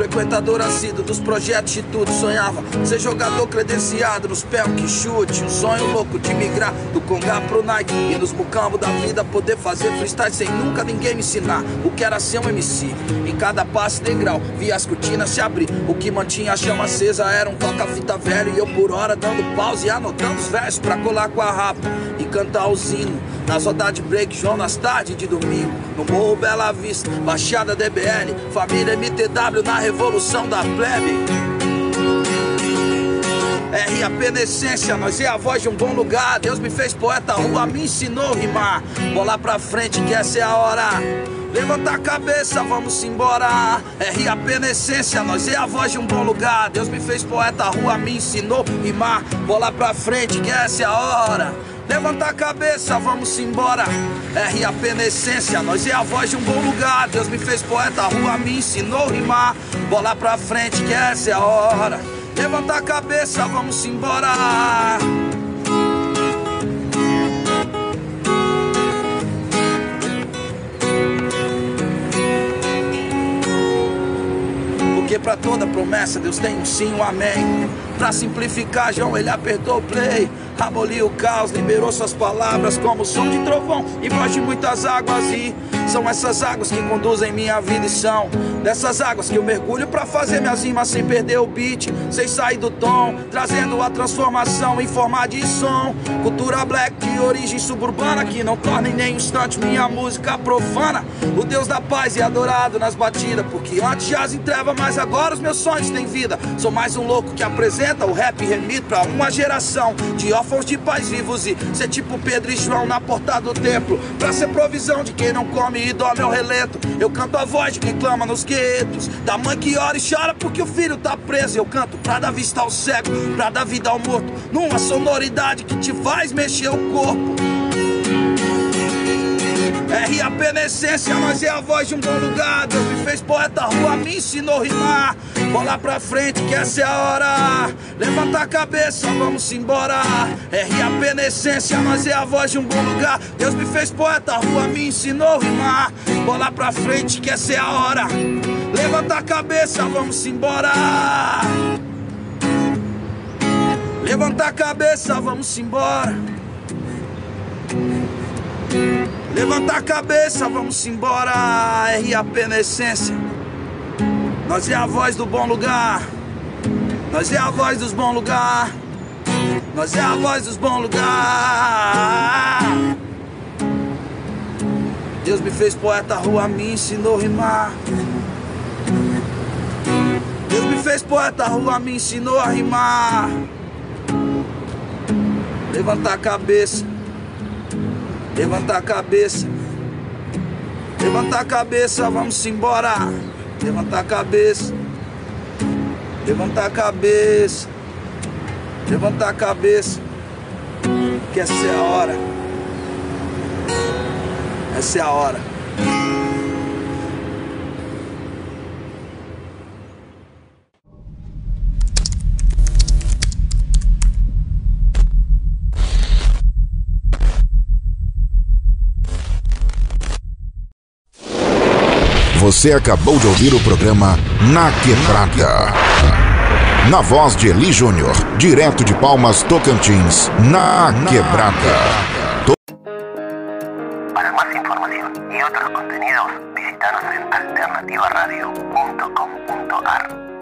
Frequentador assíduo dos projetos de tudo. Sonhava ser jogador credenciado nos pés que chute. Um sonho louco de migrar do Congá pro Nike. E nos mucambos da vida poder fazer freestyle sem nunca ninguém me ensinar o que era ser um MC. Em cada passo degrau, via as cortinas se abrir. O que mantinha a chama acesa era um toca-fita velho. E eu por hora dando pause e anotando os versos pra colar com a rapa e cantar os hinos. Nas rodadas de break, João nas tardes de domingo. No Morro Bela Vista, Baixada DBL, família MTW na revolução da plebe. RAP na essência, nós é a voz de um bom lugar. Deus me fez poeta, rua me ensinou a rimar. Bola pra frente, que essa é a hora. Levanta a cabeça, vamos embora. RAP na essência, nós é a voz de um bom lugar. Deus me fez poeta, rua me ensinou a rimar. Bola pra frente, que essa é a hora. Levanta a cabeça, vamos embora. RAP na essência, nós é a voz de um bom lugar. Deus me fez poeta, a rua me ensinou a rimar. Bola pra frente, que essa é a hora. Levanta a cabeça, vamos embora. Porque pra toda promessa Deus tem um sim, um amém. Pra simplificar, João, ele apertou o play. Aboliu o caos, liberou suas palavras como som de trovão e voz de muitas águas. E são essas águas que conduzem minha vida e são dessas águas que eu mergulho pra fazer minhas rimas sem perder o beat, sem sair do tom, trazendo a transformação em forma de som. Cultura black de origem suburbana que não torna em nenhum instante minha música profana. O Deus da paz é adorado nas batidas, porque antes jaz em treva, mas agora os meus sonhos têm vida. Sou mais um louco que apresenta o rap remito pra uma geração de órfãos de pais vivos e ser tipo Pedro e João na porta do templo. Pra ser provisão de quem não come e dorme ao relento. Eu canto a voz de quem clama nos guetos. Da mãe que ora e chora porque o filho tá preso. Eu canto pra dar vista ao cego, pra dar vida ao morto. Numa sonoridade que te faz mexer o corpo. RAP na essência, nós é a voz de um bom lugar. Deus me fez poeta, rua me ensinou rimar. Bola pra frente, que essa é a hora. Levanta a cabeça, vamos embora. RAP na essência, nós é a voz de um bom lugar. Deus me fez poeta, rua me ensinou rimar. Bola pra frente, que essa é a hora. Levanta a cabeça, vamos embora. Levanta a cabeça, vamos embora. Levanta a cabeça, vamos embora. RAP na essência. Nós é a voz do bom lugar. Nós é a voz dos bons lugar. Nós é a voz dos bons lugar. Deus me fez poeta, rua me ensinou a rimar. Deus me fez poeta, rua me ensinou a rimar. Levanta a cabeça. Levanta a cabeça. Levanta a cabeça, vamos embora. Levanta a cabeça. Levanta a cabeça. Levanta a cabeça. Que essa é a hora. Essa é a hora. Você acabou de ouvir o programa Na Quebrada. Na voz de Eli Júnior, direto de Palmas, Tocantins, na quebrada. Para más información y otros contenidos, visítanos en alternativaradio.com.ar.